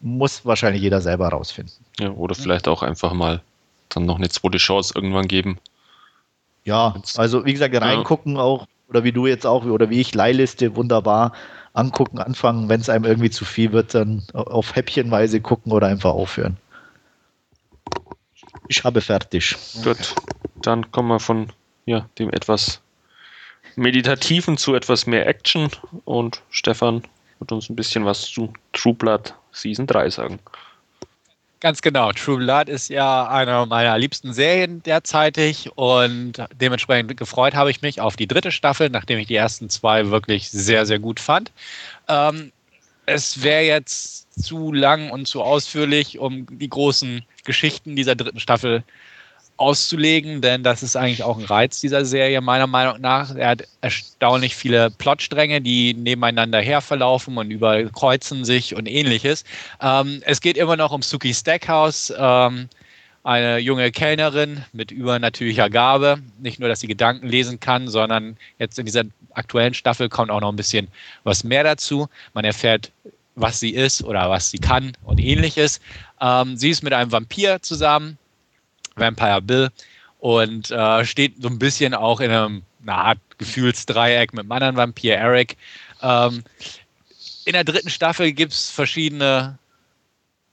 muss wahrscheinlich jeder selber rausfinden. Ja, oder vielleicht auch einfach mal dann noch eine zweite Chance irgendwann geben. Ja, also wie gesagt, reingucken ja. auch, oder wie du jetzt auch, oder wie ich, Leihliste, wunderbar angucken, anfangen. Wenn es einem irgendwie zu viel wird, dann auf Häppchenweise gucken oder einfach aufhören. Ich habe fertig. Gut dann kommen wir von ja, dem etwas meditativen zu etwas mehr Action und Stefan wird uns ein bisschen was zu True Blood Season 3 sagen. Ganz genau. True Blood ist ja eine meiner liebsten Serien derzeitig und dementsprechend gefreut habe ich mich auf die dritte Staffel, nachdem ich die ersten zwei wirklich sehr, sehr gut fand. Ähm, es wäre jetzt zu lang und zu ausführlich, um die großen Geschichten dieser dritten Staffel auszulegen, denn das ist eigentlich auch ein Reiz dieser Serie, meiner Meinung nach. Er hat erstaunlich viele Plotstränge, die nebeneinander her verlaufen und überkreuzen sich und ähnliches. Ähm, es geht immer noch um Suki Stackhouse, ähm, eine junge Kellnerin mit übernatürlicher Gabe. Nicht nur, dass sie Gedanken lesen kann, sondern jetzt in dieser aktuellen Staffel kommt auch noch ein bisschen was mehr dazu. Man erfährt, was sie ist oder was sie kann und ähnliches. Ähm, sie ist mit einem Vampir zusammen Vampire Bill und äh, steht so ein bisschen auch in einem, einer Art Gefühlsdreieck mit einem anderen Vampir, Eric. Ähm, in der dritten Staffel gibt es verschiedene,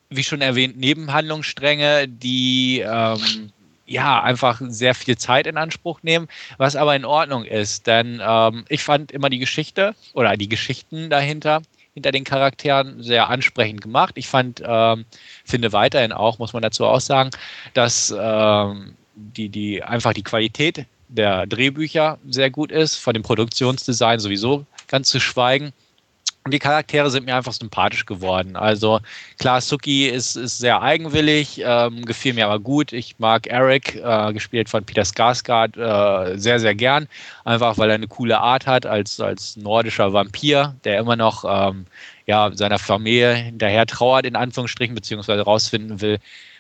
wie schon erwähnt, Nebenhandlungsstränge, die ähm, ja einfach sehr viel Zeit in Anspruch nehmen, was aber in Ordnung ist, denn ähm, ich fand immer die Geschichte oder die Geschichten dahinter hinter den Charakteren sehr ansprechend gemacht. Ich fand, ähm, finde weiterhin auch, muss man dazu auch sagen, dass ähm, die, die einfach die Qualität der Drehbücher sehr gut ist, von dem Produktionsdesign sowieso ganz zu schweigen. Und die Charaktere sind mir einfach sympathisch geworden. Also klar, Suki ist, ist sehr eigenwillig, ähm, gefiel mir aber gut. Ich mag Eric, äh, gespielt von Peter Skarsgård, äh, sehr, sehr gern. Einfach weil er eine coole Art hat als, als nordischer Vampir, der immer noch ähm, ja, seiner Familie hinterher trauert, in Anführungsstrichen, beziehungsweise rausfinden will,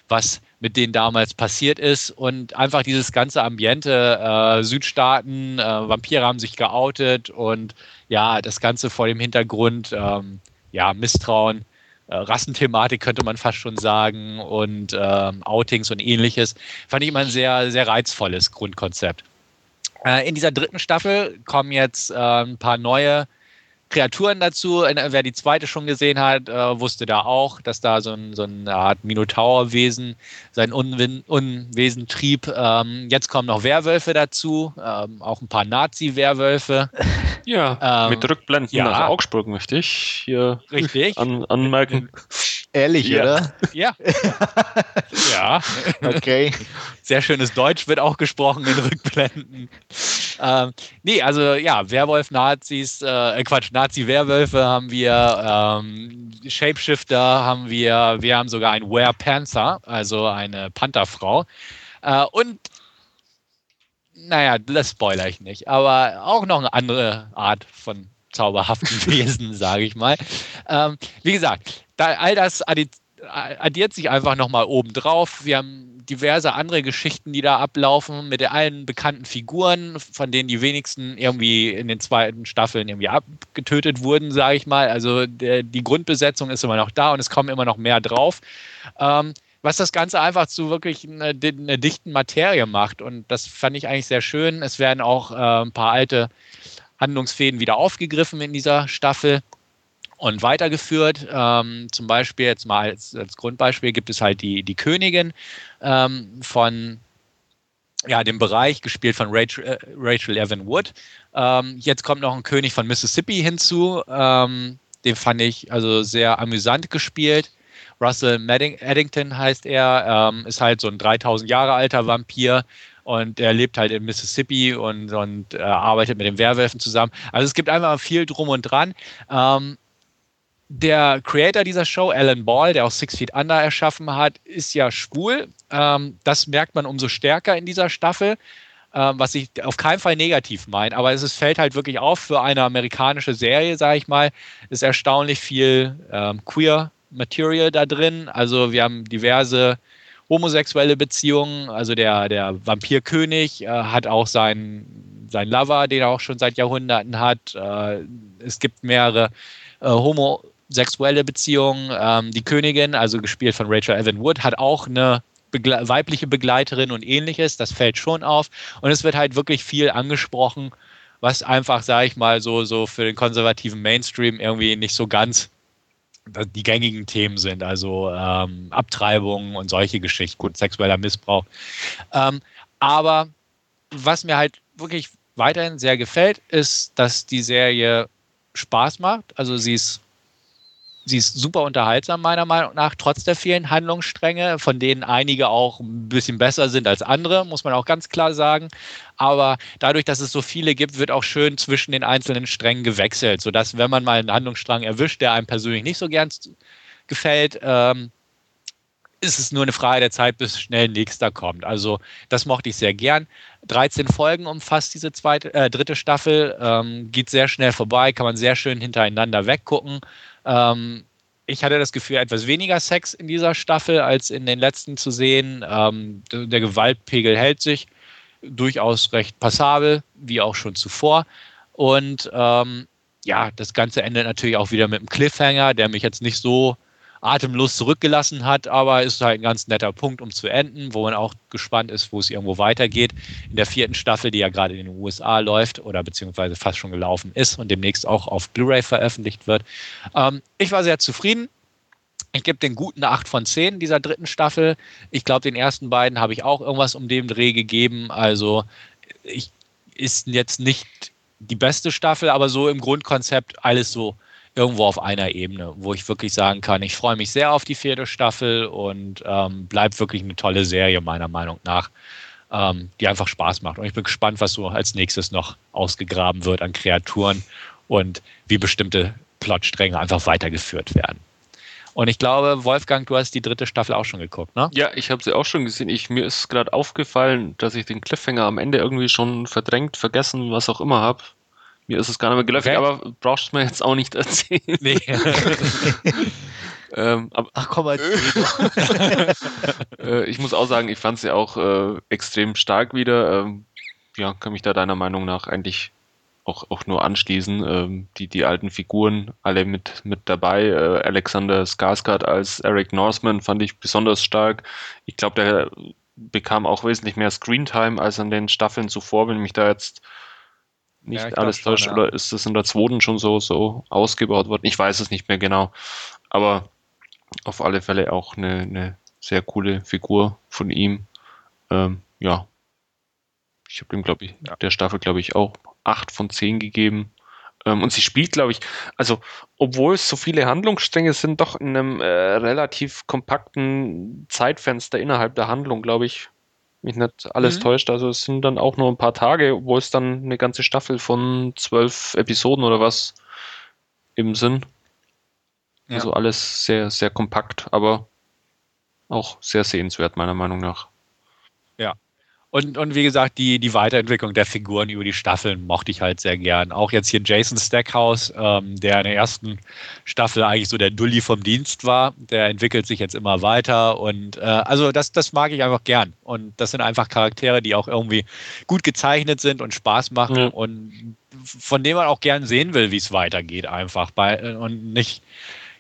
was mit denen damals passiert ist und einfach dieses ganze Ambiente, äh, Südstaaten, äh, Vampire haben sich geoutet und ja, das Ganze vor dem Hintergrund, ähm, ja, Misstrauen, äh, Rassenthematik könnte man fast schon sagen und ähm, Outings und ähnliches, fand ich immer ein sehr, sehr reizvolles Grundkonzept. Äh, in dieser dritten Staffel kommen jetzt äh, ein paar neue Kreaturen dazu. Wer die zweite schon gesehen hat, äh, wusste da auch, dass da so, ein, so eine Art Minotaurwesen sein Unwin Unwesen trieb. Ähm, jetzt kommen noch Werwölfe dazu, ähm, auch ein paar Nazi-Werwölfe. *laughs* Ja, ähm, mit Rückblenden ja. nach Augsburg möchte ich hier Richtig. An, anmerken. *laughs* Ehrlich, ja. oder? Ja. *laughs* ja. Okay. Sehr schönes Deutsch wird auch gesprochen in Rückblenden. Ähm, nee, also ja, Werwolf-Nazis, äh, Quatsch, Nazi-Werwölfe haben wir, ähm, Shapeshifter haben wir, wir haben sogar ein Were-Panther, also eine Pantherfrau. Äh, und naja, das spoiler ich nicht, aber auch noch eine andere Art von zauberhaften *laughs* Wesen, sage ich mal. Ähm, wie gesagt, da, all das addiert, sich einfach nochmal oben drauf. Wir haben diverse andere Geschichten, die da ablaufen, mit allen bekannten Figuren, von denen die wenigsten irgendwie in den zweiten Staffeln irgendwie abgetötet wurden, sage ich mal. Also der, die Grundbesetzung ist immer noch da und es kommen immer noch mehr drauf. Ähm, was das Ganze einfach zu wirklich einer eine dichten Materie macht. Und das fand ich eigentlich sehr schön. Es werden auch äh, ein paar alte Handlungsfäden wieder aufgegriffen in dieser Staffel und weitergeführt. Ähm, zum Beispiel, jetzt mal als, als, Grundbeispiel, gibt es halt die, die Königin ähm, von ja, dem Bereich, gespielt von Rachel, äh, Rachel Evan Wood. Ähm, jetzt kommt noch ein König von Mississippi hinzu. Ähm, den fand ich also sehr amüsant gespielt. Russell Madding Eddington heißt er, ähm, ist halt so ein 3000 Jahre alter Vampir und er lebt halt in Mississippi und, und äh, arbeitet mit den Werwölfen zusammen. Also es gibt einfach viel drum und dran. Ähm, der Creator dieser Show, Alan Ball, der auch Six Feet Under erschaffen hat, ist ja schwul. Ähm, das merkt man umso stärker in dieser Staffel, ähm, was ich auf keinen Fall negativ meine. Aber es ist, fällt halt wirklich auf für eine amerikanische Serie, sage ich mal, ist erstaunlich viel ähm, queer Material da drin. Also wir haben diverse homosexuelle Beziehungen. Also der, der Vampirkönig äh, hat auch seinen, seinen Lover, den er auch schon seit Jahrhunderten hat. Äh, es gibt mehrere äh, homosexuelle Beziehungen. Ähm, die Königin, also gespielt von Rachel Evan Wood, hat auch eine Begle weibliche Begleiterin und ähnliches. Das fällt schon auf. Und es wird halt wirklich viel angesprochen, was einfach, sage ich mal, so, so für den konservativen Mainstream irgendwie nicht so ganz die gängigen Themen sind, also ähm, Abtreibung und solche Geschichten, gut, sexueller Missbrauch. Ähm, aber was mir halt wirklich weiterhin sehr gefällt, ist, dass die Serie Spaß macht. Also sie ist sie ist super unterhaltsam, meiner Meinung nach, trotz der vielen Handlungsstränge, von denen einige auch ein bisschen besser sind als andere, muss man auch ganz klar sagen. Aber dadurch, dass es so viele gibt, wird auch schön zwischen den einzelnen Strängen gewechselt, sodass, wenn man mal einen Handlungsstrang erwischt, der einem persönlich nicht so gern gefällt, ähm, ist es nur eine Frage der Zeit, bis schnell nächster kommt. Also das mochte ich sehr gern. 13 Folgen umfasst diese zweite, äh, dritte Staffel, ähm, geht sehr schnell vorbei, kann man sehr schön hintereinander weggucken. Ähm, ich hatte das Gefühl, etwas weniger Sex in dieser Staffel als in den letzten zu sehen. Ähm, der Gewaltpegel hält sich durchaus recht passabel, wie auch schon zuvor. Und ähm, ja, das Ganze endet natürlich auch wieder mit einem Cliffhanger, der mich jetzt nicht so atemlos zurückgelassen hat, aber ist halt ein ganz netter Punkt, um zu enden, wo man auch gespannt ist, wo es irgendwo weitergeht. In der vierten Staffel, die ja gerade in den USA läuft oder beziehungsweise fast schon gelaufen ist und demnächst auch auf Blu-ray veröffentlicht wird. Ähm, ich war sehr zufrieden. Ich gebe den guten 8 von 10 dieser dritten Staffel. Ich glaube, den ersten beiden habe ich auch irgendwas um den Dreh gegeben. Also ich, ist jetzt nicht die beste Staffel, aber so im Grundkonzept alles so irgendwo auf einer Ebene, wo ich wirklich sagen kann, ich freue mich sehr auf die vierte Staffel und ähm, bleibt wirklich eine tolle Serie meiner Meinung nach, ähm, die einfach Spaß macht. Und ich bin gespannt, was so als nächstes noch ausgegraben wird an Kreaturen und wie bestimmte Plotstränge einfach weitergeführt werden. Und ich glaube, Wolfgang, du hast die dritte Staffel auch schon geguckt, ne? Ja, ich habe sie auch schon gesehen. Ich, mir ist gerade aufgefallen, dass ich den Cliffhanger am Ende irgendwie schon verdrängt, vergessen, was auch immer habe. Mir ist es gar nicht mehr geläufig, okay. aber brauchst du mir jetzt auch nicht erzählen. Nee. *laughs* ähm, aber, Ach komm mal. äh, ich muss auch sagen, ich fand sie auch äh, extrem stark wieder. Ähm, ja, kann mich da deiner Meinung nach eigentlich auch, auch nur anschließen. Ähm, die, die alten Figuren alle mit, mit dabei. Äh, Alexander Skarsgård als Eric Norseman fand ich besonders stark. Ich glaube, der bekam auch wesentlich mehr Screentime als an den Staffeln zuvor, wenn mich da jetzt nicht Ja, alles glaub schon, täuscht. ja. Oder ist das in der zweiten schon so, so ausgebaut worden? Ich weiß es nicht mehr genau. Aber auf alle Fälle auch eine, eine sehr coole Figur von ihm. Ähm, ja. Ich habe dem, glaube ich, der Staffel, glaube ich, auch acht von zehn gegeben. Ähm, und sie spielt, glaube ich, also, obwohl es so viele Handlungsstränge sind, doch in einem äh, relativ kompakten Zeitfenster innerhalb der Handlung, glaube ich, mich nicht alles Mhm. täuscht. Also, es sind dann auch nur ein paar Tage, obwohl es dann eine ganze Staffel von zwölf Episoden oder was im Sinn. Ja. Also alles sehr, sehr kompakt, aber auch sehr sehenswert, meiner Meinung nach. Und, und wie gesagt, die, die Weiterentwicklung der Figuren über die Staffeln mochte ich halt sehr gern. Auch jetzt hier Jason Stackhouse, ähm, der in der ersten Staffel eigentlich so der Dulli vom Dienst war, der entwickelt sich jetzt immer weiter. Und äh, also das, das mag ich einfach gern. Und das sind einfach Charaktere, die auch irgendwie gut gezeichnet sind und Spaß machen Ja. und von denen man auch gern sehen will, wie es weitergeht, einfach. Bei, und nicht,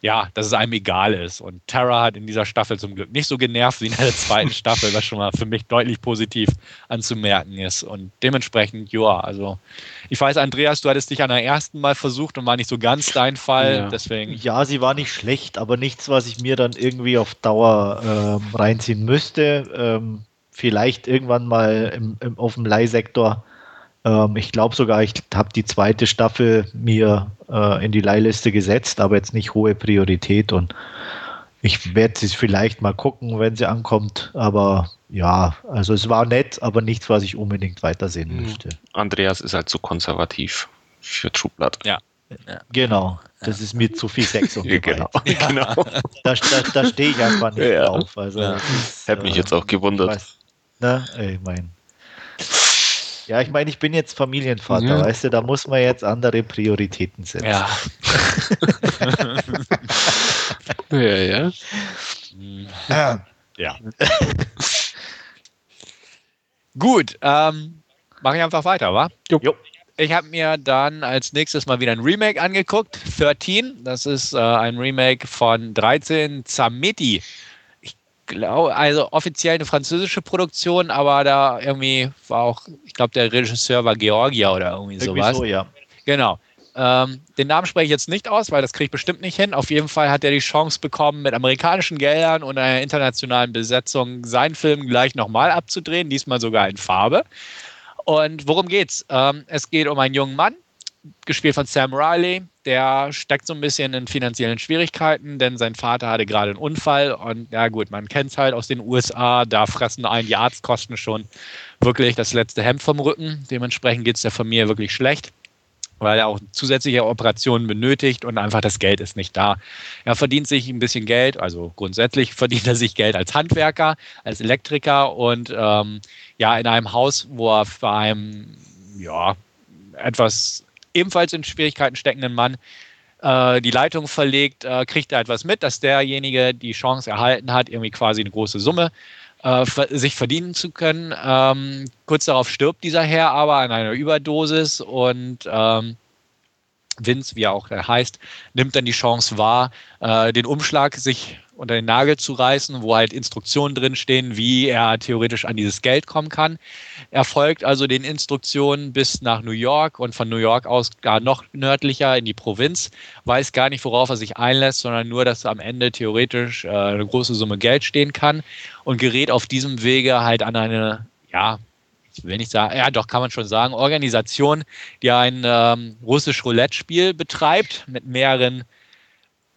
ja, dass es einem egal ist. Und Tara hat in dieser Staffel zum Glück nicht so genervt wie in der zweiten *laughs* Staffel, was schon mal für mich deutlich positiv anzumerken ist. Und dementsprechend, ja, also ich weiß, Andreas, du hattest dich an der ersten Mal versucht und war nicht so ganz dein Fall. Ja. Deswegen, Ja, sie war nicht schlecht, aber nichts, was ich mir dann irgendwie auf Dauer ähm, reinziehen müsste. Ähm, vielleicht irgendwann mal im, im, auf dem Leihsektor. Ähm, ich glaube sogar, ich habe die zweite Staffel mir äh, in die Leihliste gesetzt, aber jetzt nicht hohe Priorität und ich werde sie vielleicht mal gucken, wenn sie ankommt. Aber ja, also es war nett, aber nichts, was ich unbedingt weitersehen Mhm. möchte. Andreas ist halt zu konservativ für True Blood. Genau, das ist mir zu viel Sex und *laughs* Ja, Gewalt. *laughs* genau. genau. Da, da, da stehe ich einfach nicht Ja. drauf. Also, Ja. Hätte mich äh, jetzt auch gewundert. weiß- Ne? Ich mein. Ja, ich meine, ich bin jetzt Familienvater, Ja. weißt du, da muss man jetzt andere Prioritäten setzen. ja. *laughs* Ja, ja. Ja. ja. *laughs* Gut, ähm, mache ich einfach weiter, wa? Jo. Jo. Ich habe mir dann als nächstes mal wieder ein Remake angeguckt, 13. Das ist äh, ein Remake von 13 Zameti. Glaube, also offiziell eine französische Produktion, aber da irgendwie war auch, ich glaube, der Regisseur war Georgia oder irgendwie, Irgendwie sowas. so, ja. Genau. Ähm, den Namen spreche ich jetzt nicht aus, weil das kriege ich bestimmt nicht hin. Auf jeden Fall hat er die Chance bekommen, mit amerikanischen Geldern und einer internationalen Besetzung seinen Film gleich nochmal abzudrehen, diesmal sogar in Farbe. Und worum geht's? Ähm, es geht um einen jungen Mann, gespielt von Sam Riley. Der steckt so ein bisschen in finanziellen Schwierigkeiten, denn sein Vater hatte gerade einen Unfall. Und ja gut, man kennt es halt aus den USA, da fressen einen die Arztkosten schon wirklich das letzte Hemd vom Rücken. Dementsprechend geht es der Familie wirklich schlecht weil er auch zusätzliche Operationen benötigt und einfach das Geld ist nicht da. Er verdient sich ein bisschen Geld, also grundsätzlich *laughs* verdient er sich Geld als Handwerker, als Elektriker und ähm, ja, in einem Haus, wo er bei einem, ja, etwas ebenfalls in Schwierigkeiten steckenden Mann äh, die Leitung verlegt, äh, kriegt er etwas mit, dass derjenige die Chance erhalten hat, irgendwie quasi eine große Summe äh, sich verdienen zu können. Ähm, kurz darauf stirbt dieser Herr aber an einer Überdosis und ähm, Vince, wie er auch heißt, nimmt dann die Chance wahr, äh, den Umschlag sich unter den Nagel zu reißen, wo halt Instruktionen drinstehen, wie er theoretisch an dieses Geld kommen kann. Er folgt also den Instruktionen bis nach New York und von New York aus gar noch nördlicher in die Provinz, weiß gar nicht, worauf er sich einlässt, sondern nur, dass am Ende theoretisch äh, eine große Summe Geld stehen kann und gerät auf diesem Wege halt an eine, ja, ich will nicht sagen, ja doch kann man schon sagen, Organisation, die ein ähm, russisch Roulette-Spiel betreibt mit mehreren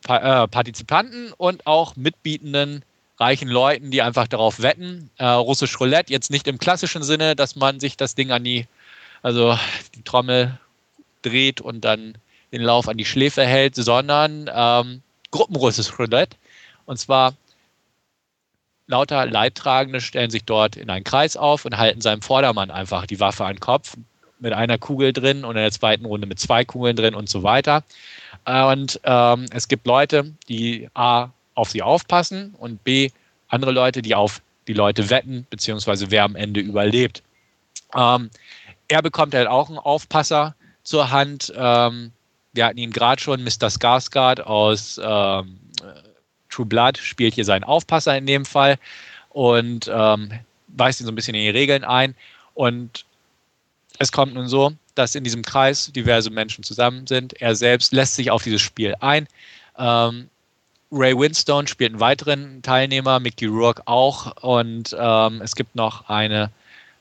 pa äh, Partizipanten und auch mitbietenden reichen Leuten, die einfach darauf wetten. Äh, russisch Roulette jetzt nicht im klassischen Sinne, dass man sich das Ding an die, also die Trommel dreht und dann den Lauf an die Schläfe hält, sondern ähm, Gruppenrussisch Roulette. Und zwar lauter Leidtragende stellen sich dort in einen Kreis auf und halten seinem Vordermann einfach die Waffe an den Kopf mit einer Kugel drin und in der zweiten Runde mit zwei Kugeln drin und so weiter. Und ähm, es gibt Leute, die A auf sie aufpassen und B, andere Leute, die auf die Leute wetten, beziehungsweise wer am Ende überlebt. Ähm, er bekommt halt auch einen Aufpasser zur Hand. Ähm, wir hatten ihn gerade schon, Mr. Skarsgård aus ähm, True Blood spielt hier seinen Aufpasser in dem Fall und ähm, weist ihn so ein bisschen in die Regeln ein. Und es kommt nun so, dass in diesem Kreis diverse Menschen zusammen sind. Er selbst lässt sich auf dieses Spiel ein. Ähm, Ray Winstone spielt einen weiteren Teilnehmer, Mickey Rourke auch. Und ähm, es gibt noch eine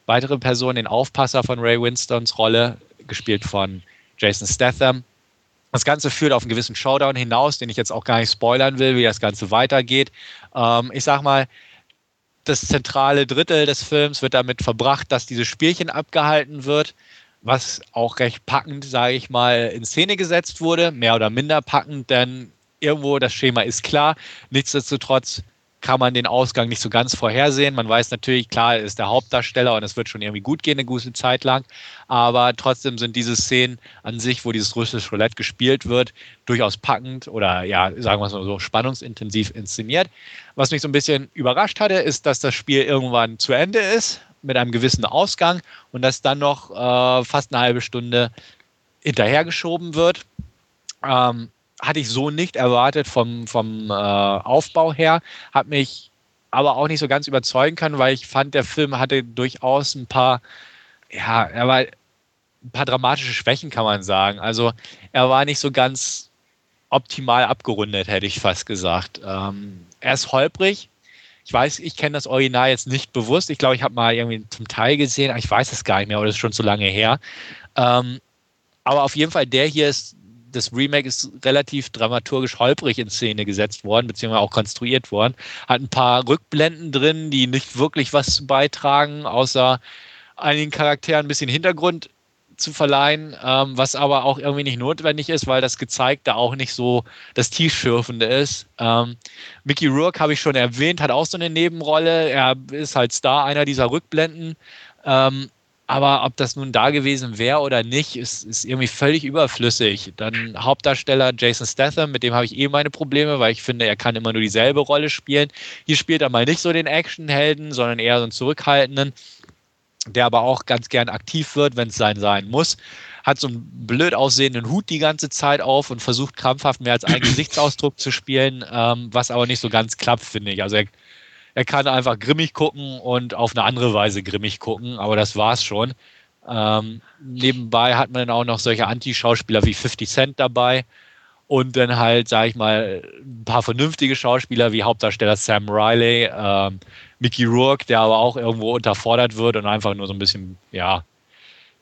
weitere Person, den Aufpasser von Ray Winstones Rolle, gespielt von Jason Statham. Das Ganze führt auf einen gewissen Showdown hinaus, den ich jetzt auch gar nicht spoilern will, wie das Ganze weitergeht. Ähm, ich sag mal, das zentrale Drittel des Films wird damit verbracht, dass dieses Spielchen abgehalten wird, was auch recht packend, sage ich mal, in Szene gesetzt wurde, mehr oder minder packend, denn irgendwo das Schema ist klar. Nichtsdestotrotz kann man den Ausgang nicht so ganz vorhersehen. Man weiß natürlich, klar, er ist der Hauptdarsteller und es wird schon irgendwie gut gehen, eine gute Zeit lang. Aber trotzdem sind diese Szenen an sich, wo dieses russische Roulette gespielt wird, durchaus packend oder ja, sagen wir es mal so, spannungsintensiv inszeniert. Was mich so ein bisschen überrascht hatte, ist, dass das Spiel irgendwann zu Ende ist mit einem gewissen Ausgang und dass dann noch äh, fast eine halbe Stunde hinterhergeschoben wird. Ähm, hatte ich so nicht erwartet vom, vom äh, Aufbau her, hat mich aber auch nicht so ganz überzeugen können, weil ich fand, der Film hatte durchaus ein paar, ja, er war ein paar dramatische Schwächen, kann man sagen. Also er war nicht so ganz optimal abgerundet, hätte ich fast gesagt. Ähm, er ist holprig. Ich weiß, ich kenne das Original jetzt nicht bewusst. Ich glaube, ich habe mal irgendwie zum Teil gesehen, aber ich weiß es gar nicht mehr, oder ist schon zu lange her. Ähm, aber auf jeden Fall, der hier ist das Remake ist relativ dramaturgisch holprig in Szene gesetzt worden, beziehungsweise auch konstruiert worden. Hat ein paar Rückblenden drin, die nicht wirklich was beitragen, außer einigen Charakteren ein bisschen Hintergrund zu verleihen, ähm, was aber auch irgendwie nicht notwendig ist, weil das Gezeigte auch nicht so das Tiefschürfende ist. Ähm, Mickey Rourke habe ich schon erwähnt, hat auch so eine Nebenrolle. Er ist halt Star einer dieser Rückblenden. Ähm, aber ob das nun da gewesen wäre oder nicht, ist, ist irgendwie völlig überflüssig. Dann Hauptdarsteller Jason Statham, mit dem habe ich eh meine Probleme, weil ich finde, er kann immer nur dieselbe Rolle spielen. Hier spielt er mal nicht so den Actionhelden, sondern eher so einen zurückhaltenden, der aber auch ganz gern aktiv wird, wenn es sein sein muss. Hat so einen blöd aussehenden Hut die ganze Zeit auf und versucht krampfhaft mehr als einen *coughs* Gesichtsausdruck zu spielen, ähm, was aber nicht so ganz klappt, finde ich. Also er er kann einfach grimmig gucken und auf eine andere Weise grimmig gucken, aber das war's schon. Ähm, nebenbei hat man dann auch noch solche Anti-Schauspieler wie 50 Cent dabei und dann halt, sag ich mal, ein paar vernünftige Schauspieler wie Hauptdarsteller Sam Riley, ähm, Mickey Rourke, der aber auch irgendwo unterfordert wird und einfach nur so ein bisschen, ja,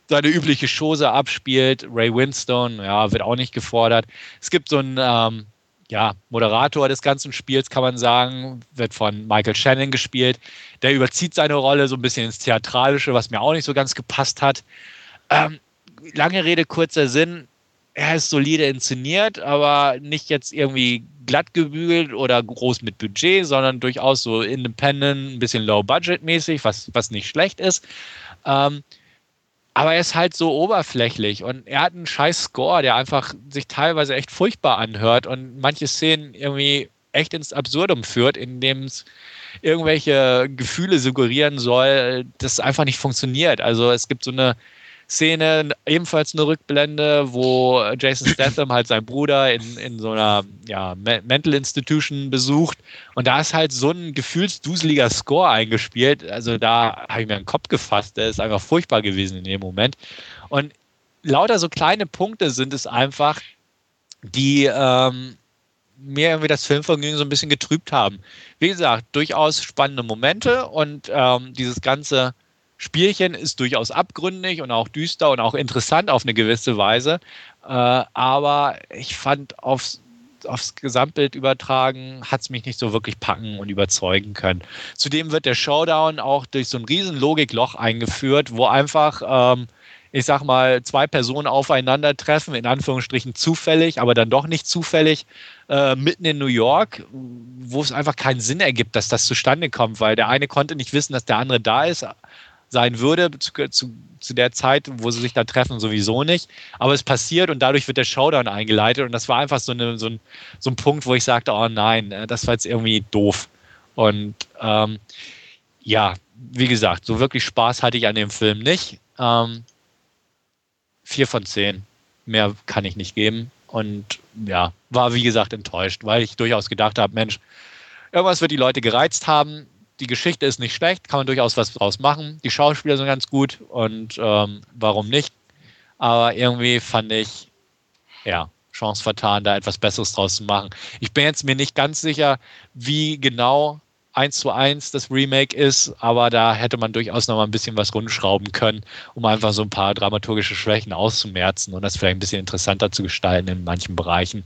seine übliche Chose abspielt. Ray Winstone, ja, wird auch nicht gefordert. Es gibt so einen ähm, ja, Moderator des ganzen Spiels, kann man sagen, wird von Michael Shannon gespielt. Der überzieht seine Rolle so ein bisschen ins Theatralische, was mir auch nicht so ganz gepasst hat. Ähm, lange Rede, kurzer Sinn. Er ist solide inszeniert, aber nicht jetzt irgendwie glatt gebügelt oder groß mit Budget, sondern durchaus so independent, ein bisschen low-budget-mäßig, was, was nicht schlecht ist. Ähm, aber er ist halt so oberflächlich und er hat einen scheiß Score, der einfach sich teilweise echt furchtbar anhört und manche Szenen irgendwie echt ins Absurdum führt, indem es irgendwelche Gefühle suggerieren soll, das einfach nicht funktioniert. Also es gibt so eine Szene, ebenfalls eine Rückblende, wo Jason Statham halt seinen Bruder in, in so einer ja, Mental Institution besucht. Und da ist halt so ein gefühlsduseliger Score eingespielt. Also da habe ich mir einen Kopf gefasst. Der ist einfach furchtbar gewesen in dem Moment. Und lauter so kleine Punkte sind es einfach, die ähm, mir irgendwie das Filmvergnügen so ein bisschen getrübt haben. Wie gesagt, durchaus spannende Momente und ähm, dieses ganze Spielchen ist durchaus abgründig und auch düster und auch interessant auf eine gewisse Weise. Äh, aber ich fand aufs, aufs Gesamtbild übertragen, hat es mich nicht so wirklich packen und überzeugen können. Zudem wird der Showdown auch durch so ein riesen Logikloch eingeführt, wo einfach, ähm, ich sag mal, zwei Personen aufeinandertreffen, in Anführungsstrichen zufällig, aber dann doch nicht zufällig, äh, mitten in New York, wo es einfach keinen Sinn ergibt, dass das zustande kommt, weil der eine konnte nicht wissen, dass der andere da ist, sein würde, zu, zu, zu, der Zeit, wo sie sich da treffen, sowieso nicht. Aber es passiert und dadurch wird der Showdown eingeleitet. Und das war einfach so, eine, so, ein, so ein Punkt, wo ich sagte, oh nein, äh, das war jetzt irgendwie doof. Und ähm, ja, wie gesagt, so wirklich Spaß hatte ich an dem Film nicht. Ähm, vier von zehn. Mehr kann ich nicht geben. Und ja, war wie gesagt enttäuscht, weil ich durchaus gedacht habe, Mensch, irgendwas wird die Leute gereizt haben. Die Geschichte ist nicht schlecht, kann man durchaus was draus machen. Die Schauspieler sind ganz gut und ähm, warum nicht? Aber irgendwie fand ich, ja, Chance vertan, da etwas Besseres draus zu machen. Ich bin jetzt mir nicht ganz sicher, wie genau eins zu eins das Remake ist, aber da hätte man durchaus noch mal ein bisschen was rundschrauben können, um einfach so ein paar dramaturgische Schwächen auszumerzen und das vielleicht ein bisschen interessanter zu gestalten in manchen Bereichen.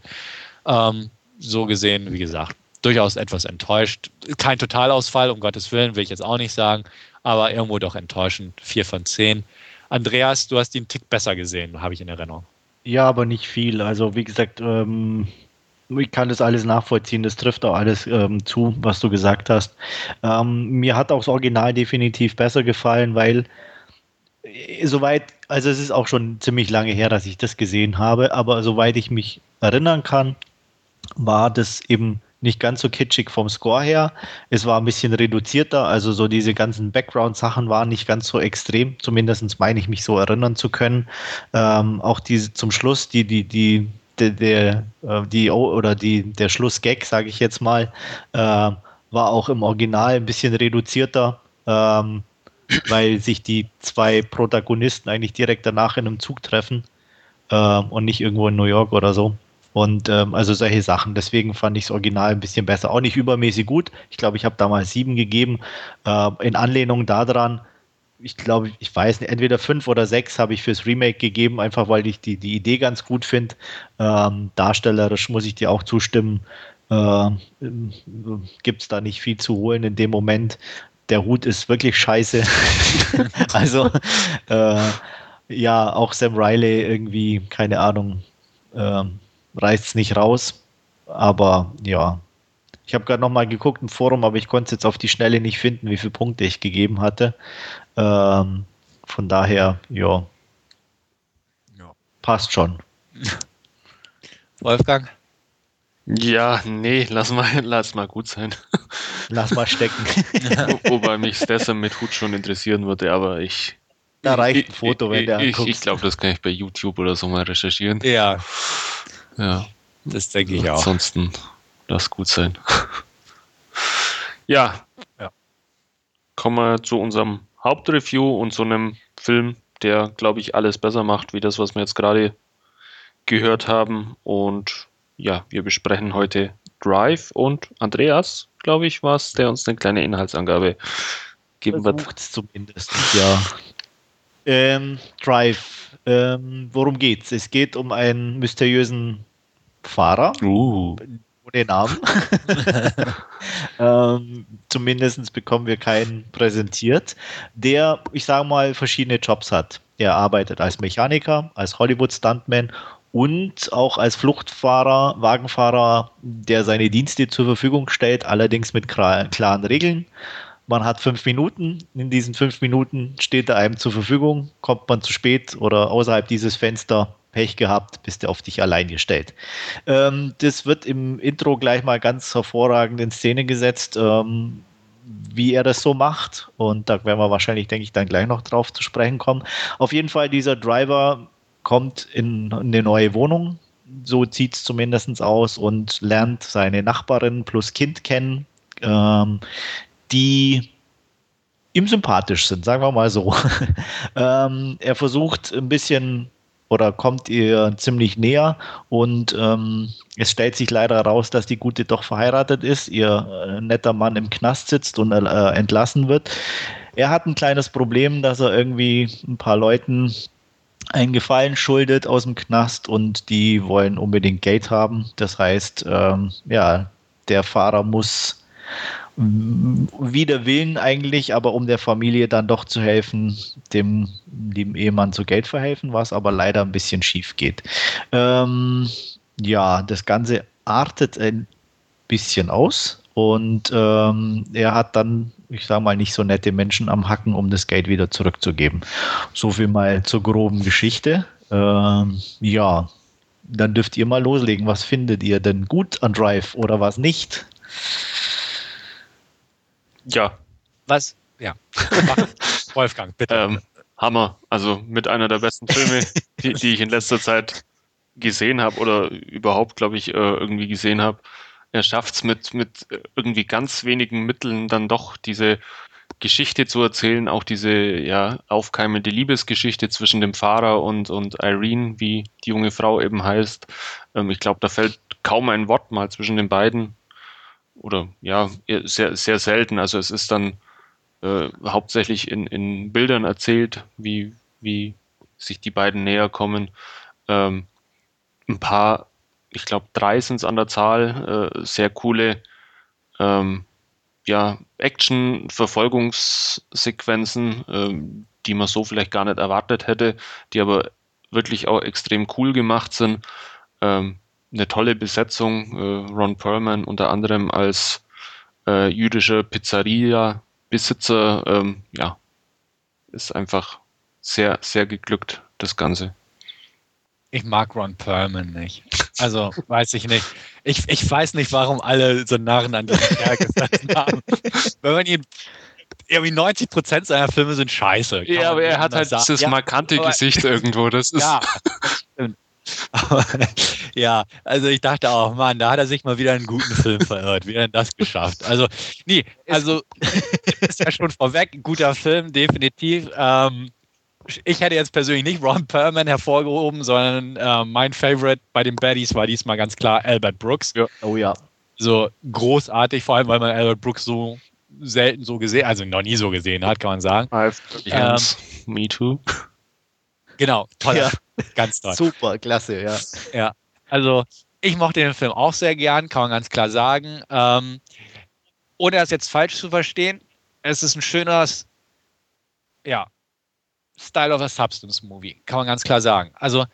Ähm, so gesehen, wie gesagt, durchaus etwas enttäuscht. Kein Totalausfall, um Gottes Willen, will ich jetzt auch nicht sagen, aber irgendwo doch enttäuschend. Vier von zehn. Andreas, du hast ihn einen Tick besser gesehen, habe ich in Erinnerung. Ja, aber nicht viel. Also wie gesagt, ähm, ich kann das alles nachvollziehen, das trifft auch alles ähm, zu, was du gesagt hast. Ähm, mir hat auch das Original definitiv besser gefallen, weil äh, soweit, also es ist auch schon ziemlich lange her, dass ich das gesehen habe, aber soweit ich mich erinnern kann, war das eben nicht ganz so kitschig vom Score her. Es war ein bisschen reduzierter, also so diese ganzen Background-Sachen waren nicht ganz so extrem, zumindest meine ich mich so erinnern zu können. Ähm, auch diese zum Schluss, die, die, die der, der, äh, die, oder die, der Schlussgag, sage ich jetzt mal, äh, war auch im Original ein bisschen reduzierter, ähm, weil sich die zwei Protagonisten eigentlich direkt danach in einem Zug treffen äh, und nicht irgendwo in New York oder so. Und ähm, also solche Sachen. Deswegen fand ich das Original ein bisschen besser. Auch nicht übermäßig gut. Ich glaube, ich habe damals sieben gegeben. Äh, in Anlehnung daran, ich glaube, ich weiß nicht, entweder fünf oder sechs habe ich fürs Remake gegeben, einfach weil ich die, die Idee ganz gut finde. Ähm, darstellerisch muss ich dir auch zustimmen. Äh, Gibt es da nicht viel zu holen in dem Moment. Der Hut ist wirklich scheiße. *laughs* also, äh, ja, auch Sam Riley irgendwie, keine Ahnung, äh, reißt es nicht raus. Aber ja, ich habe gerade noch mal geguckt im Forum, aber ich konnte es jetzt auf die Schnelle nicht finden, wie viele Punkte ich gegeben hatte. Ähm, von daher, ja, ja. passt schon. *laughs* Wolfgang? Ja, nee, lass mal, *laughs* lass mal gut sein. *laughs* Lass mal stecken. Wobei mich Stessa mit Hut schon interessieren würde, aber ich. Da reicht ein Foto, wenn der Ich, ich glaube, das kann ich bei YouTube oder so mal recherchieren. Ja. Ja. Das denke ich auch. Ansonsten Lass gut sein. ja. ja. Kommen wir zu unserem Hauptreview und zu einem Film, der, glaube ich, alles besser macht, wie das, was wir jetzt gerade gehört haben. Und ja, wir besprechen heute Drive und Andreas, glaube ich, war es, der uns eine kleine Inhaltsangabe geben wird. zumindest, ja. *laughs* Ähm, Drive, ähm, worum geht's? Es geht um einen mysteriösen Fahrer, uh ohne Namen. *laughs* ähm, Zumindest bekommen wir keinen präsentiert, der, ich sage mal, verschiedene Jobs hat. Er arbeitet als Mechaniker, als Hollywood-Stuntman und auch als Fluchtfahrer, Wagenfahrer, der seine Dienste zur Verfügung stellt, allerdings mit klaren Regeln. Man hat fünf Minuten. In diesen fünf Minuten steht er einem zur Verfügung. Kommt man zu spät oder außerhalb dieses Fenster, Pech gehabt, bist du auf dich allein gestellt. Ähm, das wird im Intro gleich mal ganz hervorragend in Szene gesetzt, ähm, wie er das so macht. Und da werden wir wahrscheinlich, denke ich, dann gleich noch drauf zu sprechen kommen. Auf jeden Fall, dieser Driver kommt in, in eine neue Wohnung. So sieht es zumindest aus und lernt seine Nachbarin plus Kind kennen, ähm, die ihm sympathisch sind, sagen wir mal so. *laughs* ähm, er versucht ein bisschen oder kommt ihr ziemlich näher und ähm, es stellt sich leider heraus, dass die Gute doch verheiratet ist, ihr äh, netter Mann im Knast sitzt und äh, entlassen wird. Er hat ein kleines Problem, dass er irgendwie ein paar Leuten einen Gefallen schuldet aus dem Knast und die wollen unbedingt Geld haben. Das heißt, ähm, ja, der Fahrer muss wider Willen eigentlich, aber um der Familie dann doch zu helfen, dem lieben Ehemann zu Geld verhelfen, was aber leider ein bisschen schief geht. Ähm, ja, das Ganze artet ein bisschen aus und ähm, er hat dann ich sage mal, nicht so nette Menschen am Hacken, um das Geld wieder zurückzugeben. So viel mal zur groben Geschichte. Ähm, ja, dann dürft ihr mal loslegen. Was findet ihr denn gut an Drive oder was nicht? Ja. Was? Ja. *laughs* Wolfgang, bitte. Ähm, Hammer. Also mit einer der besten Filme, die, die ich in letzter Zeit gesehen habe oder überhaupt, glaube ich, äh, irgendwie gesehen habe. Er schafft es mit, mit irgendwie ganz wenigen Mitteln dann doch diese Geschichte zu erzählen, auch diese ja, aufkeimende Liebesgeschichte zwischen dem Fahrer und, und Irene, wie die junge Frau eben heißt. Ähm, ich glaube, da fällt kaum ein Wort mal zwischen den beiden. Oder ja, sehr, sehr selten. Also es ist dann äh, hauptsächlich in, in Bildern erzählt, wie, wie sich die beiden näher kommen. Ähm, ein paar, ich glaube drei sind es an der Zahl, äh, sehr coole ähm, ja, Action-Verfolgungssequenzen, ähm, die man so vielleicht gar nicht erwartet hätte, die aber wirklich auch extrem cool gemacht sind. Ähm, eine tolle Besetzung, äh, Ron Perlman unter anderem als äh, jüdischer Pizzeria-Besitzer, ähm, ja, ist einfach sehr, sehr geglückt, das Ganze. Ich mag Ron Perlman nicht. Also, weiß ich nicht. Ich, ich weiß nicht, warum alle so Narren an diesen Kerl gesessen *laughs* haben. Wenn man ihn irgendwie 90 Prozent seiner Filme sind scheiße. Ja, aber er hat halt sagen. dieses ja, markante aber, Gesicht *laughs* irgendwo. Das ist. Ja, stimmt. *laughs* ja, also ich dachte auch, Mann, da hat er sich mal wieder einen guten Film verirrt. Wie hat er das geschafft? Also, nee, also *laughs* ist ja schon vorweg, guter Film, definitiv. Ähm, ich hätte jetzt persönlich nicht Ron Perlman hervorgehoben, sondern äh, mein Favorite bei den Baddies war diesmal ganz klar Albert Brooks. Ja. Oh ja. So großartig, vor allem weil man Albert Brooks so selten so gesehen, also noch nie so gesehen hat, kann man sagen. Ähm, Me too. Genau, toll. Ja. *laughs* Ganz toll. Super, klasse, ja. Ja, also ich mochte den Film auch sehr gern, kann man ganz klar sagen. Ähm, ohne das jetzt falsch zu verstehen, es ist ein schönes, ja, Style of a Substance Movie, kann man ganz klar sagen. Also,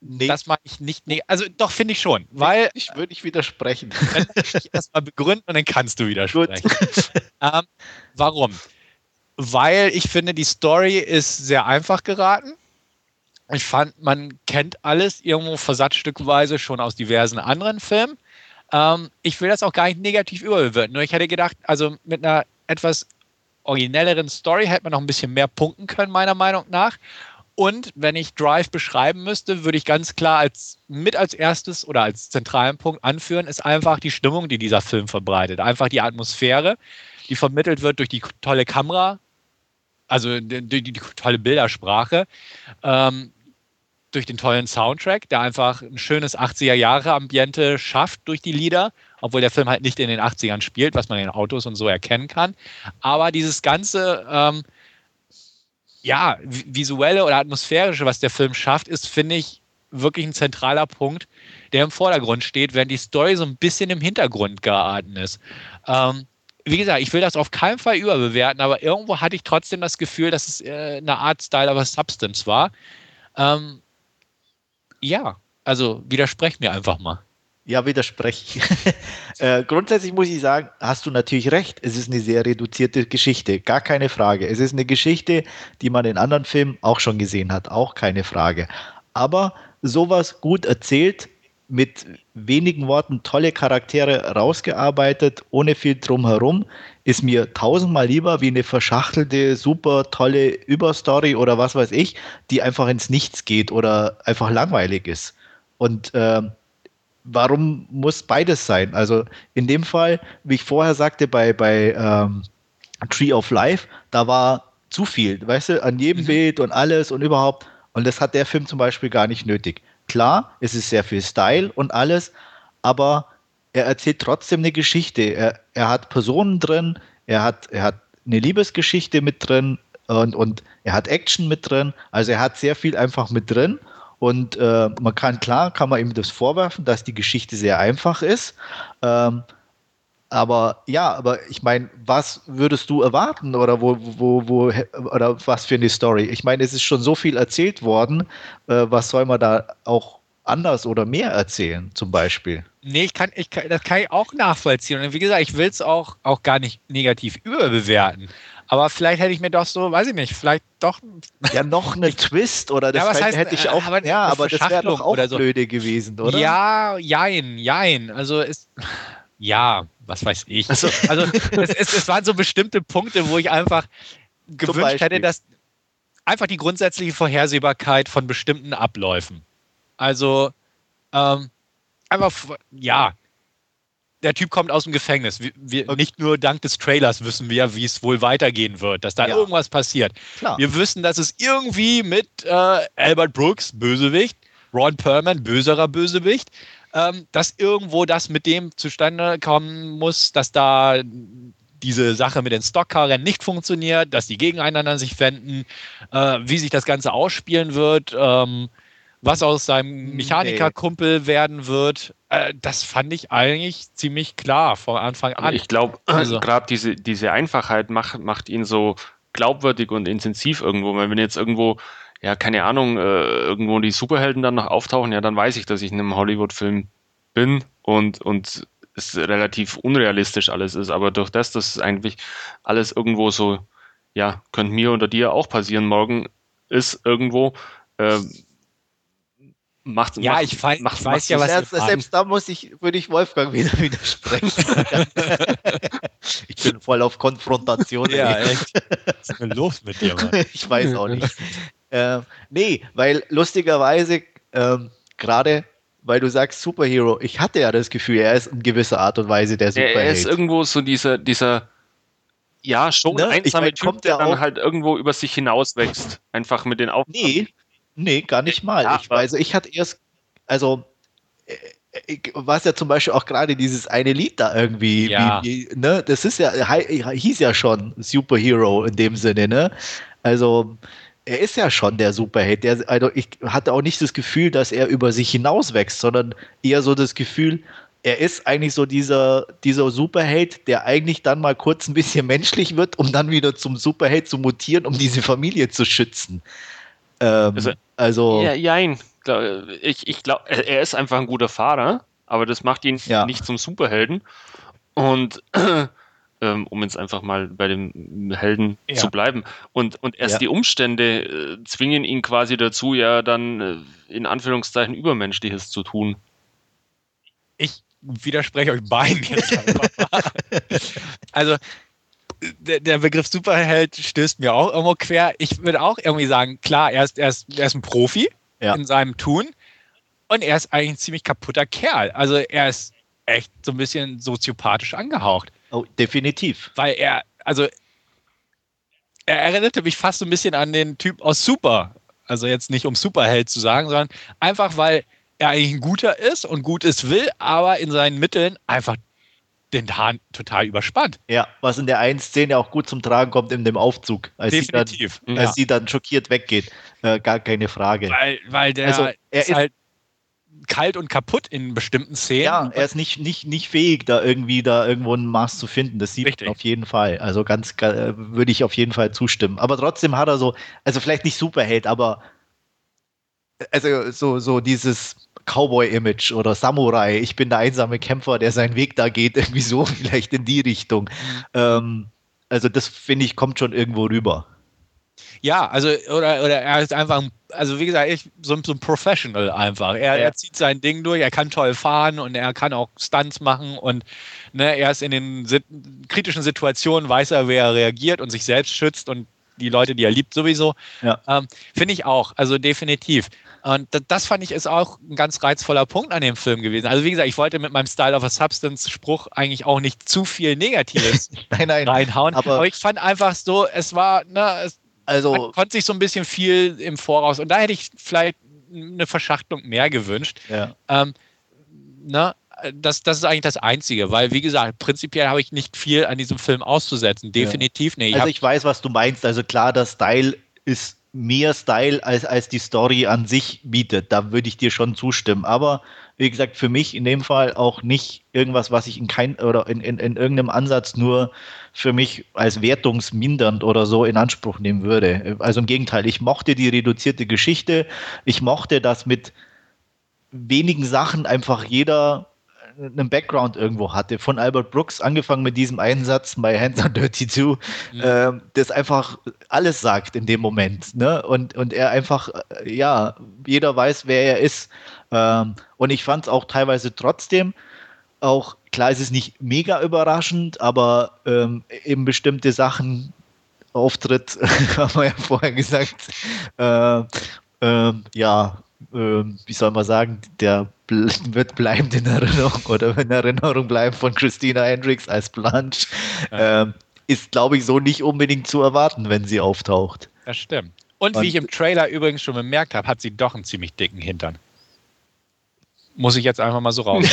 nee. das mag ich nicht, nee, also doch, finde ich schon, weil. Ich würde nicht widersprechen. Dann ich erstmal begründen und dann kannst du widersprechen. *laughs* ähm, warum? Weil ich finde, die Story ist sehr einfach geraten. Ich fand, man kennt alles irgendwo versatzstückweise schon aus diversen anderen Filmen. Ähm, ich will das auch gar nicht negativ überbewerten. Nur ich hätte gedacht, also mit einer etwas originelleren Story hätte man noch ein bisschen mehr punkten können, meiner Meinung nach. Und wenn ich Drive beschreiben müsste, würde ich ganz klar als mit als erstes oder als zentralen Punkt anführen, ist einfach die Stimmung, die dieser Film verbreitet. Einfach die Atmosphäre, die vermittelt wird durch die tolle Kamera, also die, die, die tolle Bildersprache, ähm, durch den tollen Soundtrack, der einfach ein schönes 80er-Jahre-Ambiente schafft durch die Lieder obwohl der Film halt nicht in den 80ern spielt, was man in Autos und so erkennen kann. Aber dieses ganze, ähm, ja, visuelle oder atmosphärische, was der Film schafft, ist, finde ich, wirklich ein zentraler Punkt, der im Vordergrund steht, während die Story so ein bisschen im Hintergrund geraten ist. Ähm, wie gesagt, ich will das auf keinen Fall überbewerten, aber irgendwo hatte ich trotzdem das Gefühl, dass es äh, eine Art Style, aber Substance war. Ähm, ja, also widersprecht mir einfach mal. Ja, widerspreche *laughs* äh, grundsätzlich muss ich sagen, hast du natürlich recht. Es ist eine sehr reduzierte Geschichte, gar keine Frage. Es ist eine Geschichte, die man in anderen Filmen auch schon gesehen hat, auch keine Frage. Aber sowas gut erzählt, mit wenigen Worten tolle Charaktere rausgearbeitet, ohne viel drumherum, ist mir tausendmal lieber wie eine verschachtelte, super tolle Überstory oder was weiß ich, die einfach ins Nichts geht oder einfach langweilig ist. Und äh, warum muss beides sein? Also in dem Fall, wie ich vorher sagte, bei, bei ähm, Tree of Life, da war zu viel, weißt du, an jedem mhm. Bild und alles und überhaupt. Und das hat der Film zum Beispiel gar nicht nötig. Klar, es ist sehr viel Style und alles, aber er erzählt trotzdem eine Geschichte. Er, er hat Personen drin, er hat, er hat eine Liebesgeschichte mit drin und, und er hat Action mit drin. Also er hat sehr viel einfach mit drin und äh, man kann, klar, kann man ihm das vorwerfen, dass die Geschichte sehr einfach ist. Ähm, aber ja, aber ich meine, was würdest du erwarten oder wo, wo, wo, oder was für eine Story? Ich meine, es ist schon so viel erzählt worden. Äh, was soll man da auch anders oder mehr erzählen, zum Beispiel. Nee, ich kann, ich kann, das kann ich auch nachvollziehen. Und wie gesagt, ich will es auch, auch gar nicht negativ überbewerten. Aber vielleicht hätte ich mir doch so, weiß ich nicht, vielleicht doch. *laughs* Ja, noch eine Twist oder das Ja, heißt, hätte ich äh, auch. aber ja, aber das wäre doch auch oder so. blöde gewesen, oder? Ja, jein, jein. Also es, ja, was weiß ich. Also- Also es, es, es waren so bestimmte Punkte, wo ich einfach gewünscht hätte, dass einfach die grundsätzliche Vorhersehbarkeit von bestimmten Abläufen. Also ähm, einfach, ja, der Typ kommt aus dem Gefängnis. Wir, wir. Nicht nur dank des Trailers wissen wir, wie es wohl weitergehen wird, dass da Ja. irgendwas passiert. Klar. Wir wissen, dass es irgendwie mit äh, Albert Brooks, Bösewicht, Ron Perlman, böserer Bösewicht, ähm, dass irgendwo das mit dem zustande kommen muss, dass da diese Sache mit den Stockcar-Rennen nicht funktioniert, dass die gegeneinander sich wenden, äh, wie sich das Ganze ausspielen wird, ähm, was aus seinem Mechanikerkumpel werden wird. Äh, das fand ich eigentlich ziemlich klar von Anfang an. ich glaube, *clears throat* Also- gerade diese, diese Einfachheit macht, macht ihn so glaubwürdig und intensiv irgendwo. Weil wenn jetzt irgendwo, ja, keine Ahnung, äh, irgendwo die Superhelden dann noch auftauchen, ja, dann weiß ich, dass ich in einem Hollywood-Film bin und, und es relativ unrealistisch alles ist. Aber durch das, dass es eigentlich alles irgendwo so, ja, könnte mir oder dir auch passieren morgen, ist irgendwo, äh, macht, Ja, macht, ich weiß- macht, ich weiß macht ja, es- was- Selbst, selbst da muss ich, würde ich Wolfgang wieder *laughs* widersprechen. ich bin voll auf Konfrontation. ja, echt. Was ist denn los mit dir, Mann? *laughs* ich weiß auch nicht. Äh, nee, weil lustigerweise, ähm, gerade weil du sagst Superhero, ich hatte ja das Gefühl, er ist in gewisser Art und Weise der er, er Superheld. ist irgendwo so dieser, dieser ja, schon Ne? Ich einsame mein, Typ, kommt der dann halt irgendwo über sich hinauswächst. Einfach mit den Aufgaben. Nee, nee, gar nicht mal. Ja, ich weiß, ich hatte erst, also äh, ich- was ja zum Beispiel auch gerade dieses eine Lied da irgendwie, Ja. wie, ne, das ist ja, hieß ja schon Superhero in dem Sinne, ne? Also er ist ja schon der Superheld. Der, also ich hatte auch nicht das Gefühl, dass er über sich hinauswächst, sondern eher so das Gefühl, er ist eigentlich so dieser, dieser Superheld, der eigentlich dann mal kurz ein bisschen *laughs* menschlich wird, um dann wieder zum Superheld zu mutieren, um diese Familie zu schützen. Ähm, Also- also, Ja, jein. Ich, ich glaube, er ist einfach ein guter Fahrer, aber das macht ihn Ja. nicht zum Superhelden. Und *clears throat* ähm, um jetzt einfach mal bei dem Helden Ja. zu bleiben. Und, und erst Ja. die Umstände äh, zwingen ihn quasi dazu, ja dann äh, in Anführungszeichen Übermenschliches zu tun. ich widerspreche euch beiden jetzt einfach mal. *laughs* Also, der, der Begriff Superheld stößt mir auch irgendwo quer. Ich würde auch irgendwie sagen, klar, er ist, er ist, er ist ein Profi Ja. in seinem Tun und er ist eigentlich ein ziemlich kaputter Kerl. Also, er ist echt so ein bisschen soziopathisch angehaucht, oh, definitiv. weil er, also, er erinnerte mich fast so ein bisschen an den Typ aus Super. Also, jetzt nicht um Superheld zu sagen, sondern einfach, weil er eigentlich ein guter ist und Gutes will, aber in seinen Mitteln einfach den Hahn total überspannt. Ja, was in der einen Szene auch gut zum Tragen kommt in dem Aufzug, als, sie dann, Definitiv. als sie dann schockiert weggeht. Äh, gar keine Frage. Weil, weil der Also, er ist, ist- halt kalt und kaputt in bestimmten Szenen. Ja, er ist nicht, nicht, nicht fähig, da irgendwie da irgendwo ein Maß zu finden. Das sieht Richtig. man auf jeden Fall. Also ganz ga- äh, würde ich auf jeden Fall zustimmen. Aber trotzdem hat er so, also vielleicht nicht Superheld, aber also so, so dieses Cowboy-Image oder Samurai, ich bin der einsame Kämpfer, der seinen Weg da geht, *laughs* irgendwie so vielleicht in die Richtung. Ähm, also das finde ich, kommt schon irgendwo rüber. Ja, also, oder, oder er ist einfach, ein- also wie gesagt, ich, so, ein- so ein Professional einfach. Er, Ja. er zieht sein Ding durch, er kann toll fahren und er kann auch Stunts machen und ne, er ist in den sit kritischen Situationen, weiß er, wer reagiert und sich selbst schützt und die Leute, die er liebt, sowieso. Ja. Ähm, Finde ich auch, also definitiv. Und das, das fand ich ist auch ein ganz reizvoller Punkt an dem Film gewesen. Also wie gesagt, ich wollte mit meinem Style of a Substance Spruch eigentlich auch nicht zu viel Negatives *laughs* Nein, nein. reinhauen, aber- aber, ich fand einfach so, es war, ne, es, Also man konnte sich so ein bisschen viel im Voraus und da hätte ich vielleicht eine Verschachtelung mehr gewünscht. ja. Ähm, ne, das, das ist eigentlich das Einzige, weil wie gesagt, prinzipiell habe ich nicht viel an diesem Film auszusetzen. Definitiv nicht. Ich Also ich weiß, was du meinst. Also klar, der Style ist mehr Style, als, als die Story an sich bietet. Da würde ich dir schon zustimmen. Aber wie gesagt, für mich in dem Fall auch nicht irgendwas, was ich in kein oder in, in, in irgendeinem Ansatz nur für mich als wertungsmindernd oder so in Anspruch nehmen würde. Also im Gegenteil, ich mochte die reduzierte Geschichte. Ich mochte das mit wenigen Sachen einfach jeder einen Background irgendwo hatte. Von Albert Brooks angefangen mit diesem Einsatz, My Hands are Dirty Too, mhm. äh, das einfach alles sagt in dem Moment. Ne? Und, und er einfach, äh, ja, jeder weiß, wer er ist. Ähm, und ich fand es auch teilweise trotzdem auch, klar, es ist nicht mega überraschend, aber ähm, eben bestimmte Sachen, Auftritt, *laughs* haben wir ja vorher gesagt, äh, äh, ja, äh, wie soll man sagen, der wird bleibend in Erinnerung *laughs* oder in Erinnerung bleiben von Christina Hendricks als Blanche, ja. Ähm, ist, glaube ich, so nicht unbedingt zu erwarten, wenn sie auftaucht. Das stimmt. Und, Und wie ich im Trailer übrigens schon bemerkt habe, hat sie doch einen ziemlich dicken Hintern. Muss ich jetzt einfach mal so raus.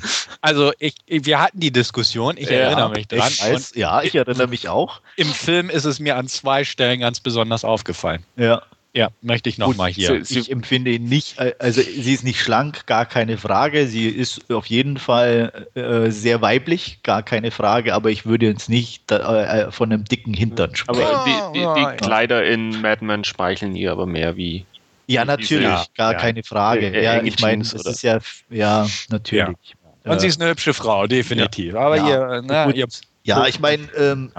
*laughs* also ich, wir hatten die Diskussion, ich ja, erinnere mich dran. Ich weiß, ja, ich erinnere mich auch. Im Film ist es mir an zwei Stellen ganz besonders aufgefallen. Ja. Ja, möchte ich nochmal hier. Sie, ich empfinde ihn nicht, also sie ist nicht schlank, gar keine Frage. Sie ist auf jeden Fall äh, sehr weiblich, gar keine Frage, aber ich würde jetzt nicht äh, von einem dicken Hintern sprechen. Aber die, die, die Kleider in Mad Men schmeicheln ihr aber mehr wie ja, natürlich, ja, gar ja. keine Frage. Äh, ja, ich meine, das oder? ist ja, ja, natürlich. Ja. Und sie ist eine hübsche Frau, definitiv. Aber ihr, na, ihr, ja, ich meine, ähm,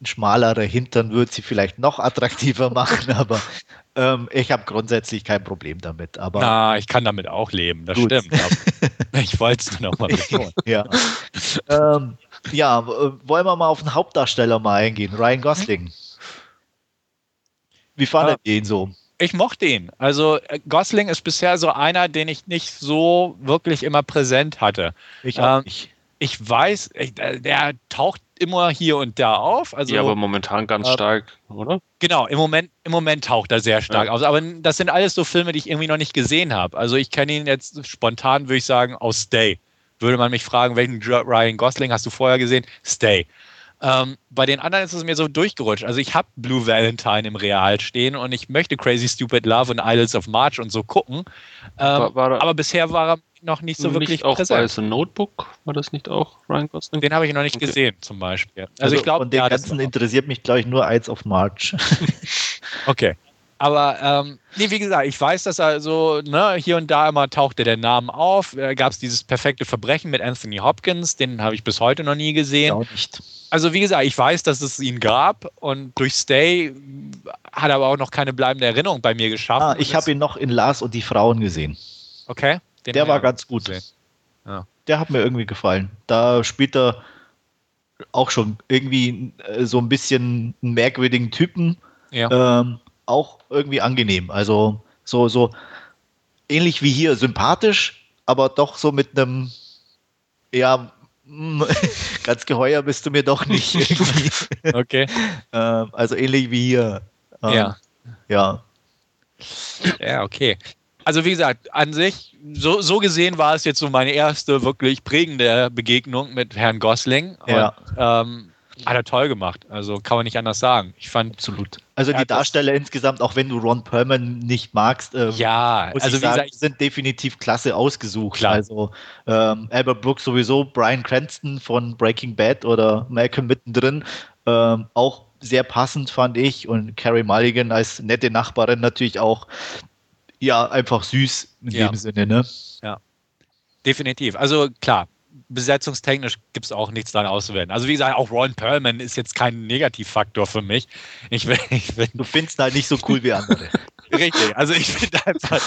ein schmalerer Hintern würde sie vielleicht noch attraktiver *laughs* machen, aber ähm, ich habe grundsätzlich kein Problem damit. Aber Na, ich kann damit auch leben, das gut. stimmt. *laughs* ich wollte es nur noch mal betonen. *laughs* ja. ähm, ja, wollen wir mal auf den Hauptdarsteller mal eingehen, Ryan Gosling. Wie fandet ihr ihn so? Ich mochte ihn. Also äh, Gosling ist bisher so einer, den ich nicht so wirklich immer präsent hatte. Ich auch ähm, nicht. Ich weiß, ich, der taucht immer hier und da auf. Also, ja, aber momentan ganz äh, stark, oder? Genau, im Moment, im Moment taucht er sehr stark ja. auf. Aber das sind alles so Filme, die ich irgendwie noch nicht gesehen habe. Also ich kenne ihn jetzt spontan, würde ich sagen, aus Stay. Würde man mich fragen, welchen Ryan Gosling hast du vorher gesehen? Stay. Ähm, bei den anderen ist es mir so durchgerutscht. Also ich habe Blue Valentine im Real stehen und ich möchte Crazy Stupid Love und Idols of March und so gucken. Ähm, war, war aber bisher war er noch nicht so wirklich auch präsent. Bei so Notebook war das nicht auch Ryan Gosling? Den habe ich noch nicht okay. gesehen, zum Beispiel. Also, also ich glaube, von den ja, ganzen interessiert mich, glaube ich, nur Idols of March. *laughs* okay. Aber ähm, nee, wie gesagt, ich weiß, dass er so, ne, hier und da immer tauchte der Name auf. Da gab es dieses perfekte Verbrechen mit Anthony Hopkins, den habe ich bis heute noch nie gesehen. Auch nicht. Also wie gesagt, ich weiß, dass es ihn gab und durch Stay hat er aber auch noch keine bleibende Erinnerung bei mir geschaffen. Ah, ich habe ihn noch in Lars und die Frauen gesehen. Okay. Der war ganz gut. Ja. Der hat mir irgendwie gefallen. Da spielt er auch schon irgendwie äh, so ein bisschen einen merkwürdigen Typen. Ja. Ähm, auch irgendwie angenehm. Also so, so ähnlich wie hier, sympathisch, aber doch so mit einem, ja, *laughs* ganz geheuer bist du mir doch nicht. *laughs* Okay. ähm, also ähnlich wie hier. Ähm, ja. Ja. Ja, okay. Also wie gesagt, an sich, so, so gesehen war es jetzt so meine erste wirklich prägende Begegnung mit Herrn Gosling. Und, ja. Ähm, hat er toll gemacht. Also kann man nicht anders sagen. Ich fand absolut. Also die Darsteller insgesamt, auch wenn du Ron Perlman nicht magst, ähm, ja, also sagen, gesagt, sind definitiv klasse ausgesucht. Klar. Also ähm, Albert Brooks sowieso, Brian Cranston von Breaking Bad oder Malcolm mittendrin, ähm, auch sehr passend fand ich und Carrie Mulligan als nette Nachbarin natürlich auch ja einfach süß in ja. dem Sinne, ne? Ja. Definitiv. Also klar, besetzungstechnisch gibt es auch nichts daran auszuwählen. Also wie gesagt, auch Ron Perlman ist jetzt kein Negativfaktor für mich. Ich will, *laughs* ich will du findest halt nicht so cool wie andere. *laughs* Richtig, also ich finde einfach,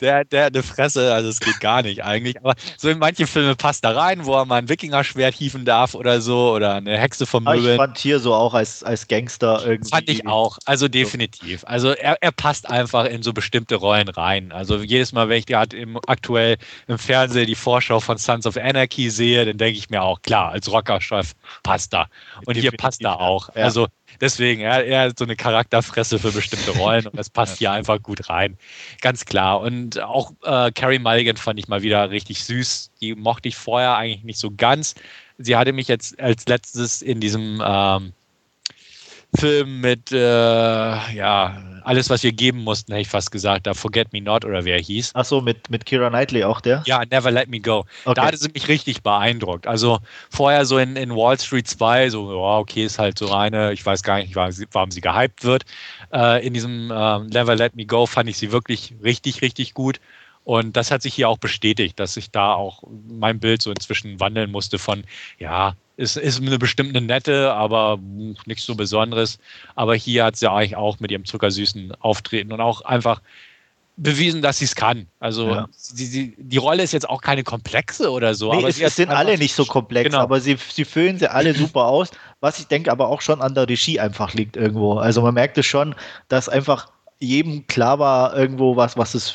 der, der, der eine Fresse, also es geht gar nicht eigentlich. Aber so in manche Filme passt da rein, wo er mal ein Wikinger-Schwert hieven darf oder so oder eine Hexe vom Möbel. Ich fand hier so auch als, als Gangster irgendwie. Fand ich auch, also definitiv. Also er, er passt einfach in so bestimmte Rollen rein. Also jedes Mal, wenn ich gerade im, aktuell im Fernsehen die Vorschau von Sons of Anarchy sehe, dann denke ich mir auch, klar, als Rockerchef passt da. Und definitiv, hier passt er auch. Ja. Also Deswegen, er, er hat so eine Charakterfresse für bestimmte Rollen und das *laughs* passt hier einfach gut rein. Ganz klar. Und auch äh, Carrie Mulligan fand ich mal wieder richtig süß. Die mochte ich vorher eigentlich nicht so ganz. Sie hatte mich jetzt als letztes in diesem ähm, Film mit, äh, ja, alles, was wir geben mussten, hätte ich fast gesagt, da Forget Me Not oder wer hieß. Ach so, mit, mit Kira Knightley auch der? Ja, Never Let Me Go. Okay. Da hatte sie mich richtig beeindruckt. Also vorher so in, in Wall Street 2, so, oh, okay, ist halt so eine, ich weiß gar nicht, warum sie gehypt wird. Äh, in diesem äh, Never Let Me Go fand ich sie wirklich richtig, richtig gut. Und das hat sich hier auch bestätigt, dass ich da auch mein Bild so inzwischen wandeln musste von, ja, ist, ist eine bestimmte nette, aber nichts so Besonderes. Aber hier hat sie eigentlich auch mit ihrem zuckersüßen Auftreten und auch einfach bewiesen, dass sie es kann. Also ja. sie, sie, die Rolle ist jetzt auch keine komplexe oder so. Nee, aber es, es sind alle nicht so komplex, genau. aber sie, sie füllen sie alle super aus, was ich denke aber auch schon an der Regie einfach liegt irgendwo. Also man merkt es schon, dass einfach jedem klar war irgendwo was, was es,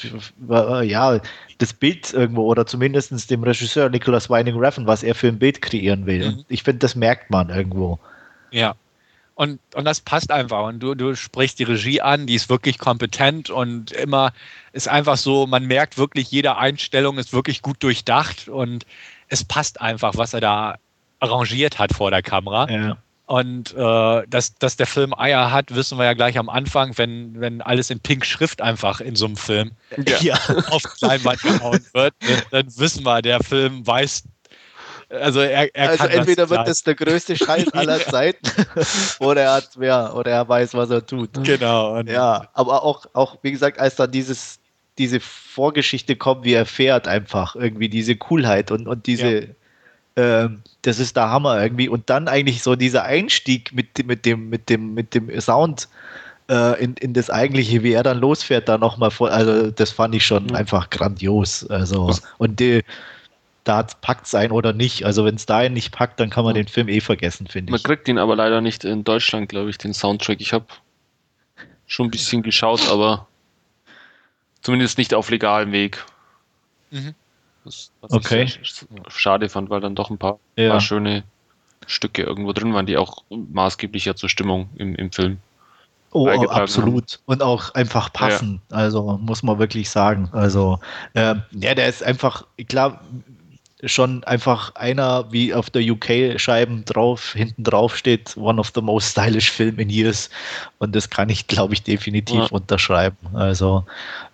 ja, das Bild irgendwo oder zumindest dem Regisseur Nicholas Winding Refn, was er für ein Bild kreieren will. Mhm. Und ich finde, das merkt man irgendwo. Ja. Und, und das passt einfach. Und du, du sprichst die Regie an, die ist wirklich kompetent und immer ist einfach so, man merkt wirklich, jede Einstellung ist wirklich gut durchdacht und es passt einfach, was er da arrangiert hat vor der Kamera. Ja. Und äh, dass, dass der Film Eier hat, wissen wir ja gleich am Anfang, wenn, wenn alles in Pink Schrift einfach in so einem Film ja. *laughs* auf Leinwand gehauen wird, dann wissen wir, der Film weiß, also er, er also entweder wird das der größte Scheiß aller *laughs* *laughs* Zeiten oder er hat ja, oder er weiß, was er tut. Genau. ja, aber auch, auch, wie gesagt, als dann dieses, diese Vorgeschichte kommt, wie er fährt, einfach irgendwie diese Coolheit und, und diese. Ja ähm, das ist der Hammer irgendwie. Und dann eigentlich so dieser Einstieg mit, mit, dem, mit, dem, mit dem Sound äh, in, in das eigentliche, wie er dann losfährt, da nochmal vor. Also, das fand ich schon mhm. einfach grandios. Also, und die, da packt es ein oder nicht. Also, wenn es dahin nicht packt, dann kann man den Film eh vergessen, finde ich. Man kriegt ihn aber leider nicht in Deutschland, glaube ich, den Soundtrack. Ich habe schon ein bisschen geschaut, aber zumindest nicht auf legalem Weg. Mhm. Was, was okay. ich schade fand, weil dann doch ein paar, ja. paar, schöne Stücke irgendwo drin waren, die auch maßgeblich ja zur Stimmung im, im Film. Oh, absolut. Haben. Und auch einfach passen. Ja. Also muss man wirklich sagen. Also, äh, ja, der ist einfach, klar, schon einfach einer, wie auf der UK-Scheiben drauf, hinten drauf steht, one of the most stylish film in years. Und das kann ich, glaube ich, definitiv ja. unterschreiben. Also,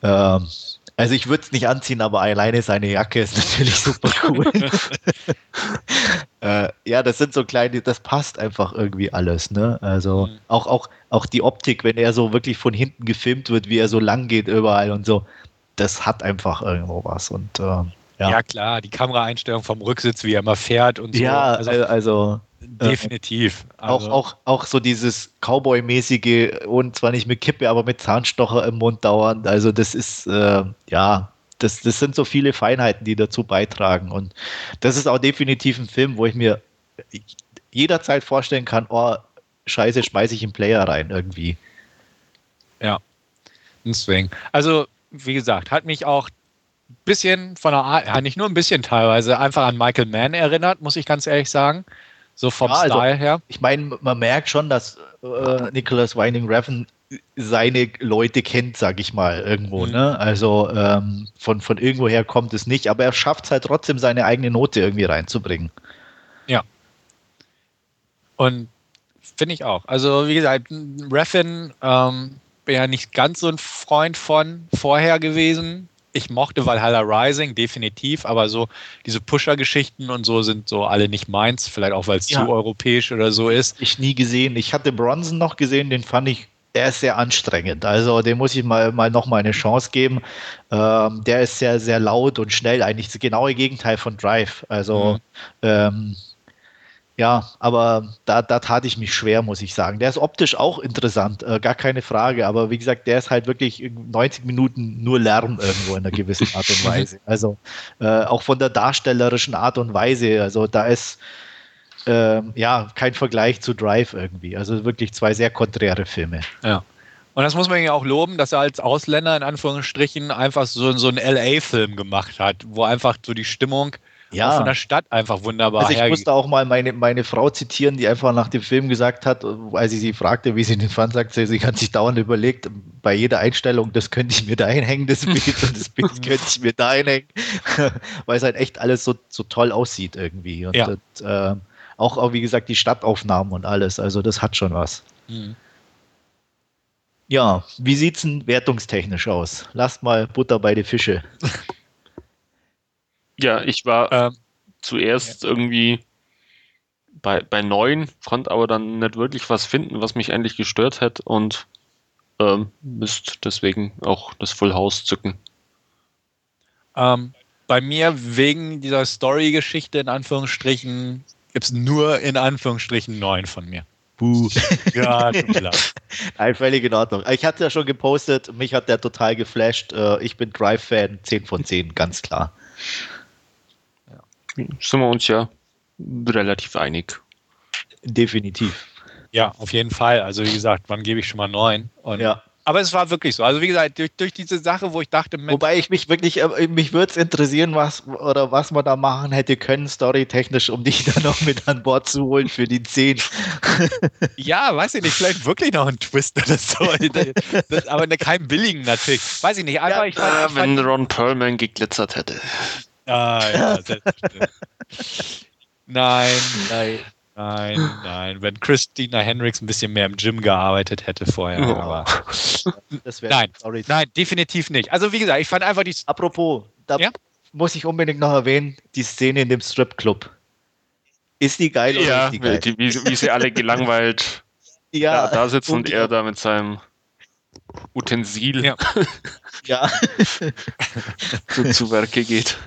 ähm, also ich würde es nicht anziehen, aber alleine seine Jacke ist *laughs* natürlich super cool. *laughs* äh, ja, das sind so kleine, das passt einfach irgendwie alles. Ne? Also mhm. auch, auch, auch die Optik, wenn er so wirklich von hinten gefilmt wird, wie er so lang geht überall und so, das hat einfach irgendwo was. Und äh, ja. ja. klar, die Kameraeinstellung vom Rücksitz, wie er immer fährt und so. Ja, also, also Definitiv. Also. Auch, auch, auch so dieses Cowboy-mäßige und zwar nicht mit Kippe, aber mit Zahnstocher im Mund dauernd. Also das ist, äh, ja, das, das sind so viele Feinheiten, die dazu beitragen. Und das ist auch definitiv ein Film, wo ich mir jederzeit vorstellen kann, oh, scheiße, schmeiße ich einen Player rein irgendwie. Ja, ein Swing. Also, wie gesagt, hat mich auch bisschen von der Art, ja, nicht nur ein bisschen teilweise, einfach an Michael Mann erinnert, muss ich ganz ehrlich sagen. So vom ja, also, Style her. Ich meine, man merkt schon, dass äh, Nicholas Winding Refn seine Leute kennt, sag ich mal, irgendwo. Mhm. Ne? Also ähm, von, von irgendwoher kommt es nicht, aber er schafft es halt trotzdem, seine eigene Note irgendwie reinzubringen. Ja. Und finde ich auch. Also, wie gesagt, Refn ähm, bin ja nicht ganz so ein Freund von vorher gewesen ich mochte Valhalla Rising definitiv, aber so diese Pusher-Geschichten und so sind so alle nicht meins. Vielleicht auch, weil es ja. zu europäisch oder so ist. Ich nie gesehen. Ich hatte Bronson noch gesehen, den fand ich, der ist sehr anstrengend. Also dem muss ich mal, mal noch mal eine Chance geben. Ähm, der ist sehr, sehr laut und schnell. Eigentlich das genaue Gegenteil von Drive. Also mhm. ähm, ja, aber da, da tat ich mich schwer, muss ich sagen. Der ist optisch auch interessant, äh, gar keine Frage. Aber wie gesagt, der ist halt wirklich 90 Minuten nur Lärm irgendwo in einer gewissen Art und Weise. *laughs* Also äh, auch von der darstellerischen Art und Weise. Also da ist äh, ja kein Vergleich zu Drive irgendwie. Also wirklich zwei sehr konträre Filme. Ja. Und das muss man ja auch loben, dass er als Ausländer in Anführungsstrichen einfach so, so einen LA-Film gemacht hat, wo einfach so die Stimmung ja. von der Stadt einfach wunderbar. Also ich musste auch mal meine, meine Frau zitieren, die einfach nach dem Film gesagt hat, als ich sie fragte, wie sie den fand, sagt sie, sie hat sich dauernd überlegt, bei jeder Einstellung, das könnte ich mir da einhängen, das Bild, und das Bild *laughs* könnte ich mir da einhängen, *laughs* weil es halt echt alles so, so toll aussieht irgendwie. Und ja. das, äh, auch, auch, wie gesagt, die Stadtaufnahmen und alles, also das hat schon was. Mhm. Ja, wie sieht es denn wertungstechnisch aus? Lasst mal Butter bei die Fische. *laughs* Ja, ich war ähm, zuerst ja. irgendwie bei, bei neun, konnte aber dann nicht wirklich was finden, was mich eigentlich gestört hat und ähm, müsst deswegen auch das Full House zücken. Ähm, bei mir wegen dieser Story-Geschichte in Anführungsstrichen gibt es nur in Anführungsstrichen neun von mir. Buh. *laughs* Ja. Nein, völlig in Ordnung. Ich hatte ja schon gepostet, mich hat der total geflasht. Äh, ich bin Drive-Fan, 10 von 10, ganz klar. Sind wir uns ja relativ einig. Definitiv. Ja, auf jeden Fall. Also wie gesagt, wann gebe ich schon mal neun? Und ja. Aber es war wirklich so. Also wie gesagt, durch, durch diese Sache, wo ich dachte, Mensch, wobei ich mich wirklich, äh, mich würde es interessieren, was oder was man da machen hätte können, storytechnisch, um dich *laughs* dann noch mit an Bord zu holen für die 10. *laughs* ja, weiß ich nicht, vielleicht wirklich noch ein Twist oder so. *laughs* Das, aber ne, kein billigen natürlich. Weiß ich nicht. Einfach, ja, ich fand, äh, ich wenn Ron Perlman geglitzert hätte. Ah, ja, Nein, nein. Nein, nein. Wenn Christina Hendricks ein bisschen mehr im Gym gearbeitet hätte vorher. Oh. Aber nein, sorry. nein, definitiv nicht. Also wie gesagt, ich fand einfach die. Apropos, da ja? muss ich unbedingt noch erwähnen, die Szene in dem Stripclub. Ist die geil oder ja, ist die geil? Die, wie, wie sie alle gelangweilt *laughs* ja, da, da sitzen und, und er da mit seinem Utensil ja. ja. *laughs* zu, zu Werke geht.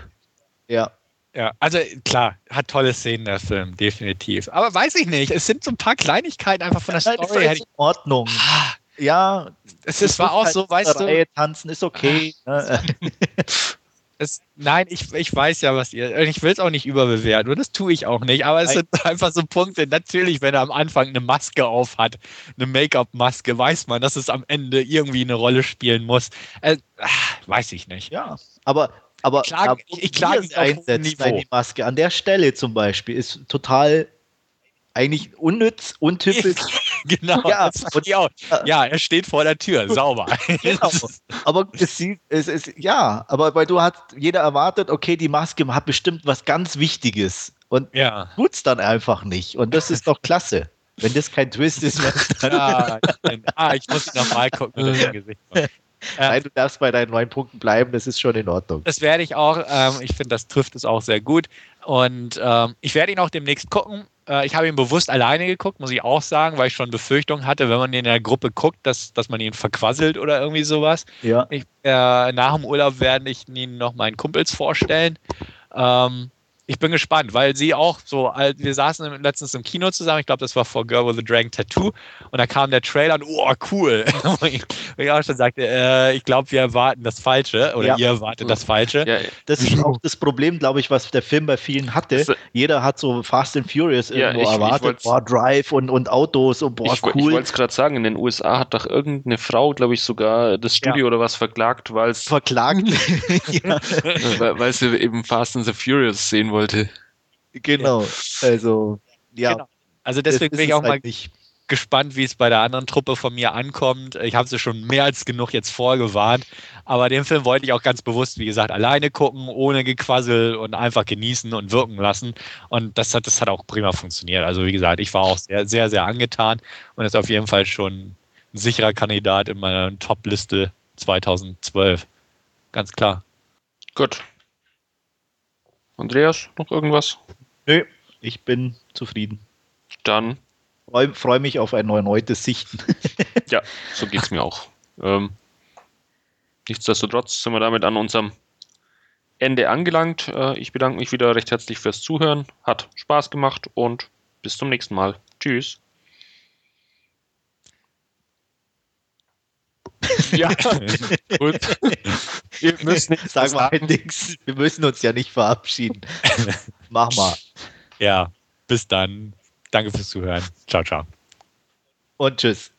Ja. Ja, also klar, hat tolle Szenen der Film, definitiv. Aber weiß ich nicht, es sind so ein paar Kleinigkeiten einfach von der Nein, Story her. in Ordnung. Ah, ja, es, es war auch halt so, weißt du. Tanzen ist okay. Ne? *laughs* es, nein, ich, ich weiß ja, was ihr. Ich will es auch nicht überbewerten und das tue ich auch nicht. Aber es nein. sind *laughs* einfach so Punkte. Natürlich, wenn er am Anfang eine Maske auf hat, eine Make-up-Maske, weiß man, dass es am Ende irgendwie eine Rolle spielen muss. Äh, weiß ich nicht. Ja, aber aber ich klage, ich, ich klage einsetzt, die Maske an der Stelle zum Beispiel ist total eigentlich unnütz, untypisch. *laughs* genau. Ja, und, äh, ja, er steht vor der Tür, sauber. *laughs* genau. Aber es sieht, es ist, ja, aber weil du hast, jeder erwartet, okay, die Maske hat bestimmt was ganz Wichtiges und ja. tut's dann einfach nicht. Und das ist doch klasse. Wenn das kein Twist ist, *laughs* dann. Ah, ich muss noch mal gucken mit dem Gesicht. Nein, du darfst bei deinen neun Punkten bleiben, das ist schon in Ordnung. Das werde ich auch. Ähm, ich finde, das trifft es auch sehr gut. Und ähm, ich werde ihn auch demnächst gucken. Äh, ich habe ihn bewusst alleine geguckt, muss ich auch sagen, weil ich schon Befürchtungen hatte, wenn man ihn in der Gruppe guckt, dass, dass man ihn verquasselt oder irgendwie sowas. Ja. Ich, äh, nach dem Urlaub werde ich ihn noch meinen Kumpels vorstellen. Ähm, ich bin gespannt, weil sie auch so, wir saßen letztens im Kino zusammen, ich glaube, das war vor Girl with a Dragon Tattoo, und da kam der Trailer und, oh, cool. *laughs* und ich auch schon sagte, äh, ich glaube, wir erwarten das Falsche, oder ja. ihr erwartet das Falsche. Ja, das ist auch *laughs* das Problem, glaube ich, was der Film bei vielen hatte. Das, Jeder hat so Fast and Furious irgendwo ja, ich, erwartet, ich boah, Drive und, und Autos und boah, ich, cool. Ich wollte es gerade sagen, in den USA hat doch irgendeine Frau, glaube ich, sogar das Studio oder was verklagt, *laughs* weil es. Verklagt? weil, weil sie eben Fast and the Furious sehen wollte wollte. Genau, also ja. Genau. Also deswegen bin ich auch halt mal nicht. gespannt, wie es bei der anderen Truppe von mir ankommt. Ich habe sie schon mehr als genug jetzt vorgewarnt, aber den Film wollte ich auch ganz bewusst, wie gesagt, alleine gucken, ohne Gequassel und einfach genießen und wirken lassen. Und das hat, das hat auch prima funktioniert. Also wie gesagt, ich war auch sehr, sehr, sehr angetan und ist auf jeden Fall schon ein sicherer Kandidat in meiner Top-Liste 2012. Ganz klar. Gut, Andreas, noch irgendwas? Nö, ich bin zufrieden. Dann. Freue freu mich auf ein erneutes Sichten. *laughs* ja, so *laughs* geht es mir auch. Ähm, nichtsdestotrotz sind wir damit an unserem Ende angelangt. Äh, ich bedanke mich wieder recht herzlich fürs Zuhören. Hat Spaß gemacht und bis zum nächsten Mal. Tschüss. *laughs* Ja, gut. Wir *laughs* müssen nicht Sag mal nichts. Wir müssen uns ja nicht verabschieden. *laughs* Mach mal. Ja, bis dann. Danke fürs Zuhören. Ciao, ciao. Und tschüss.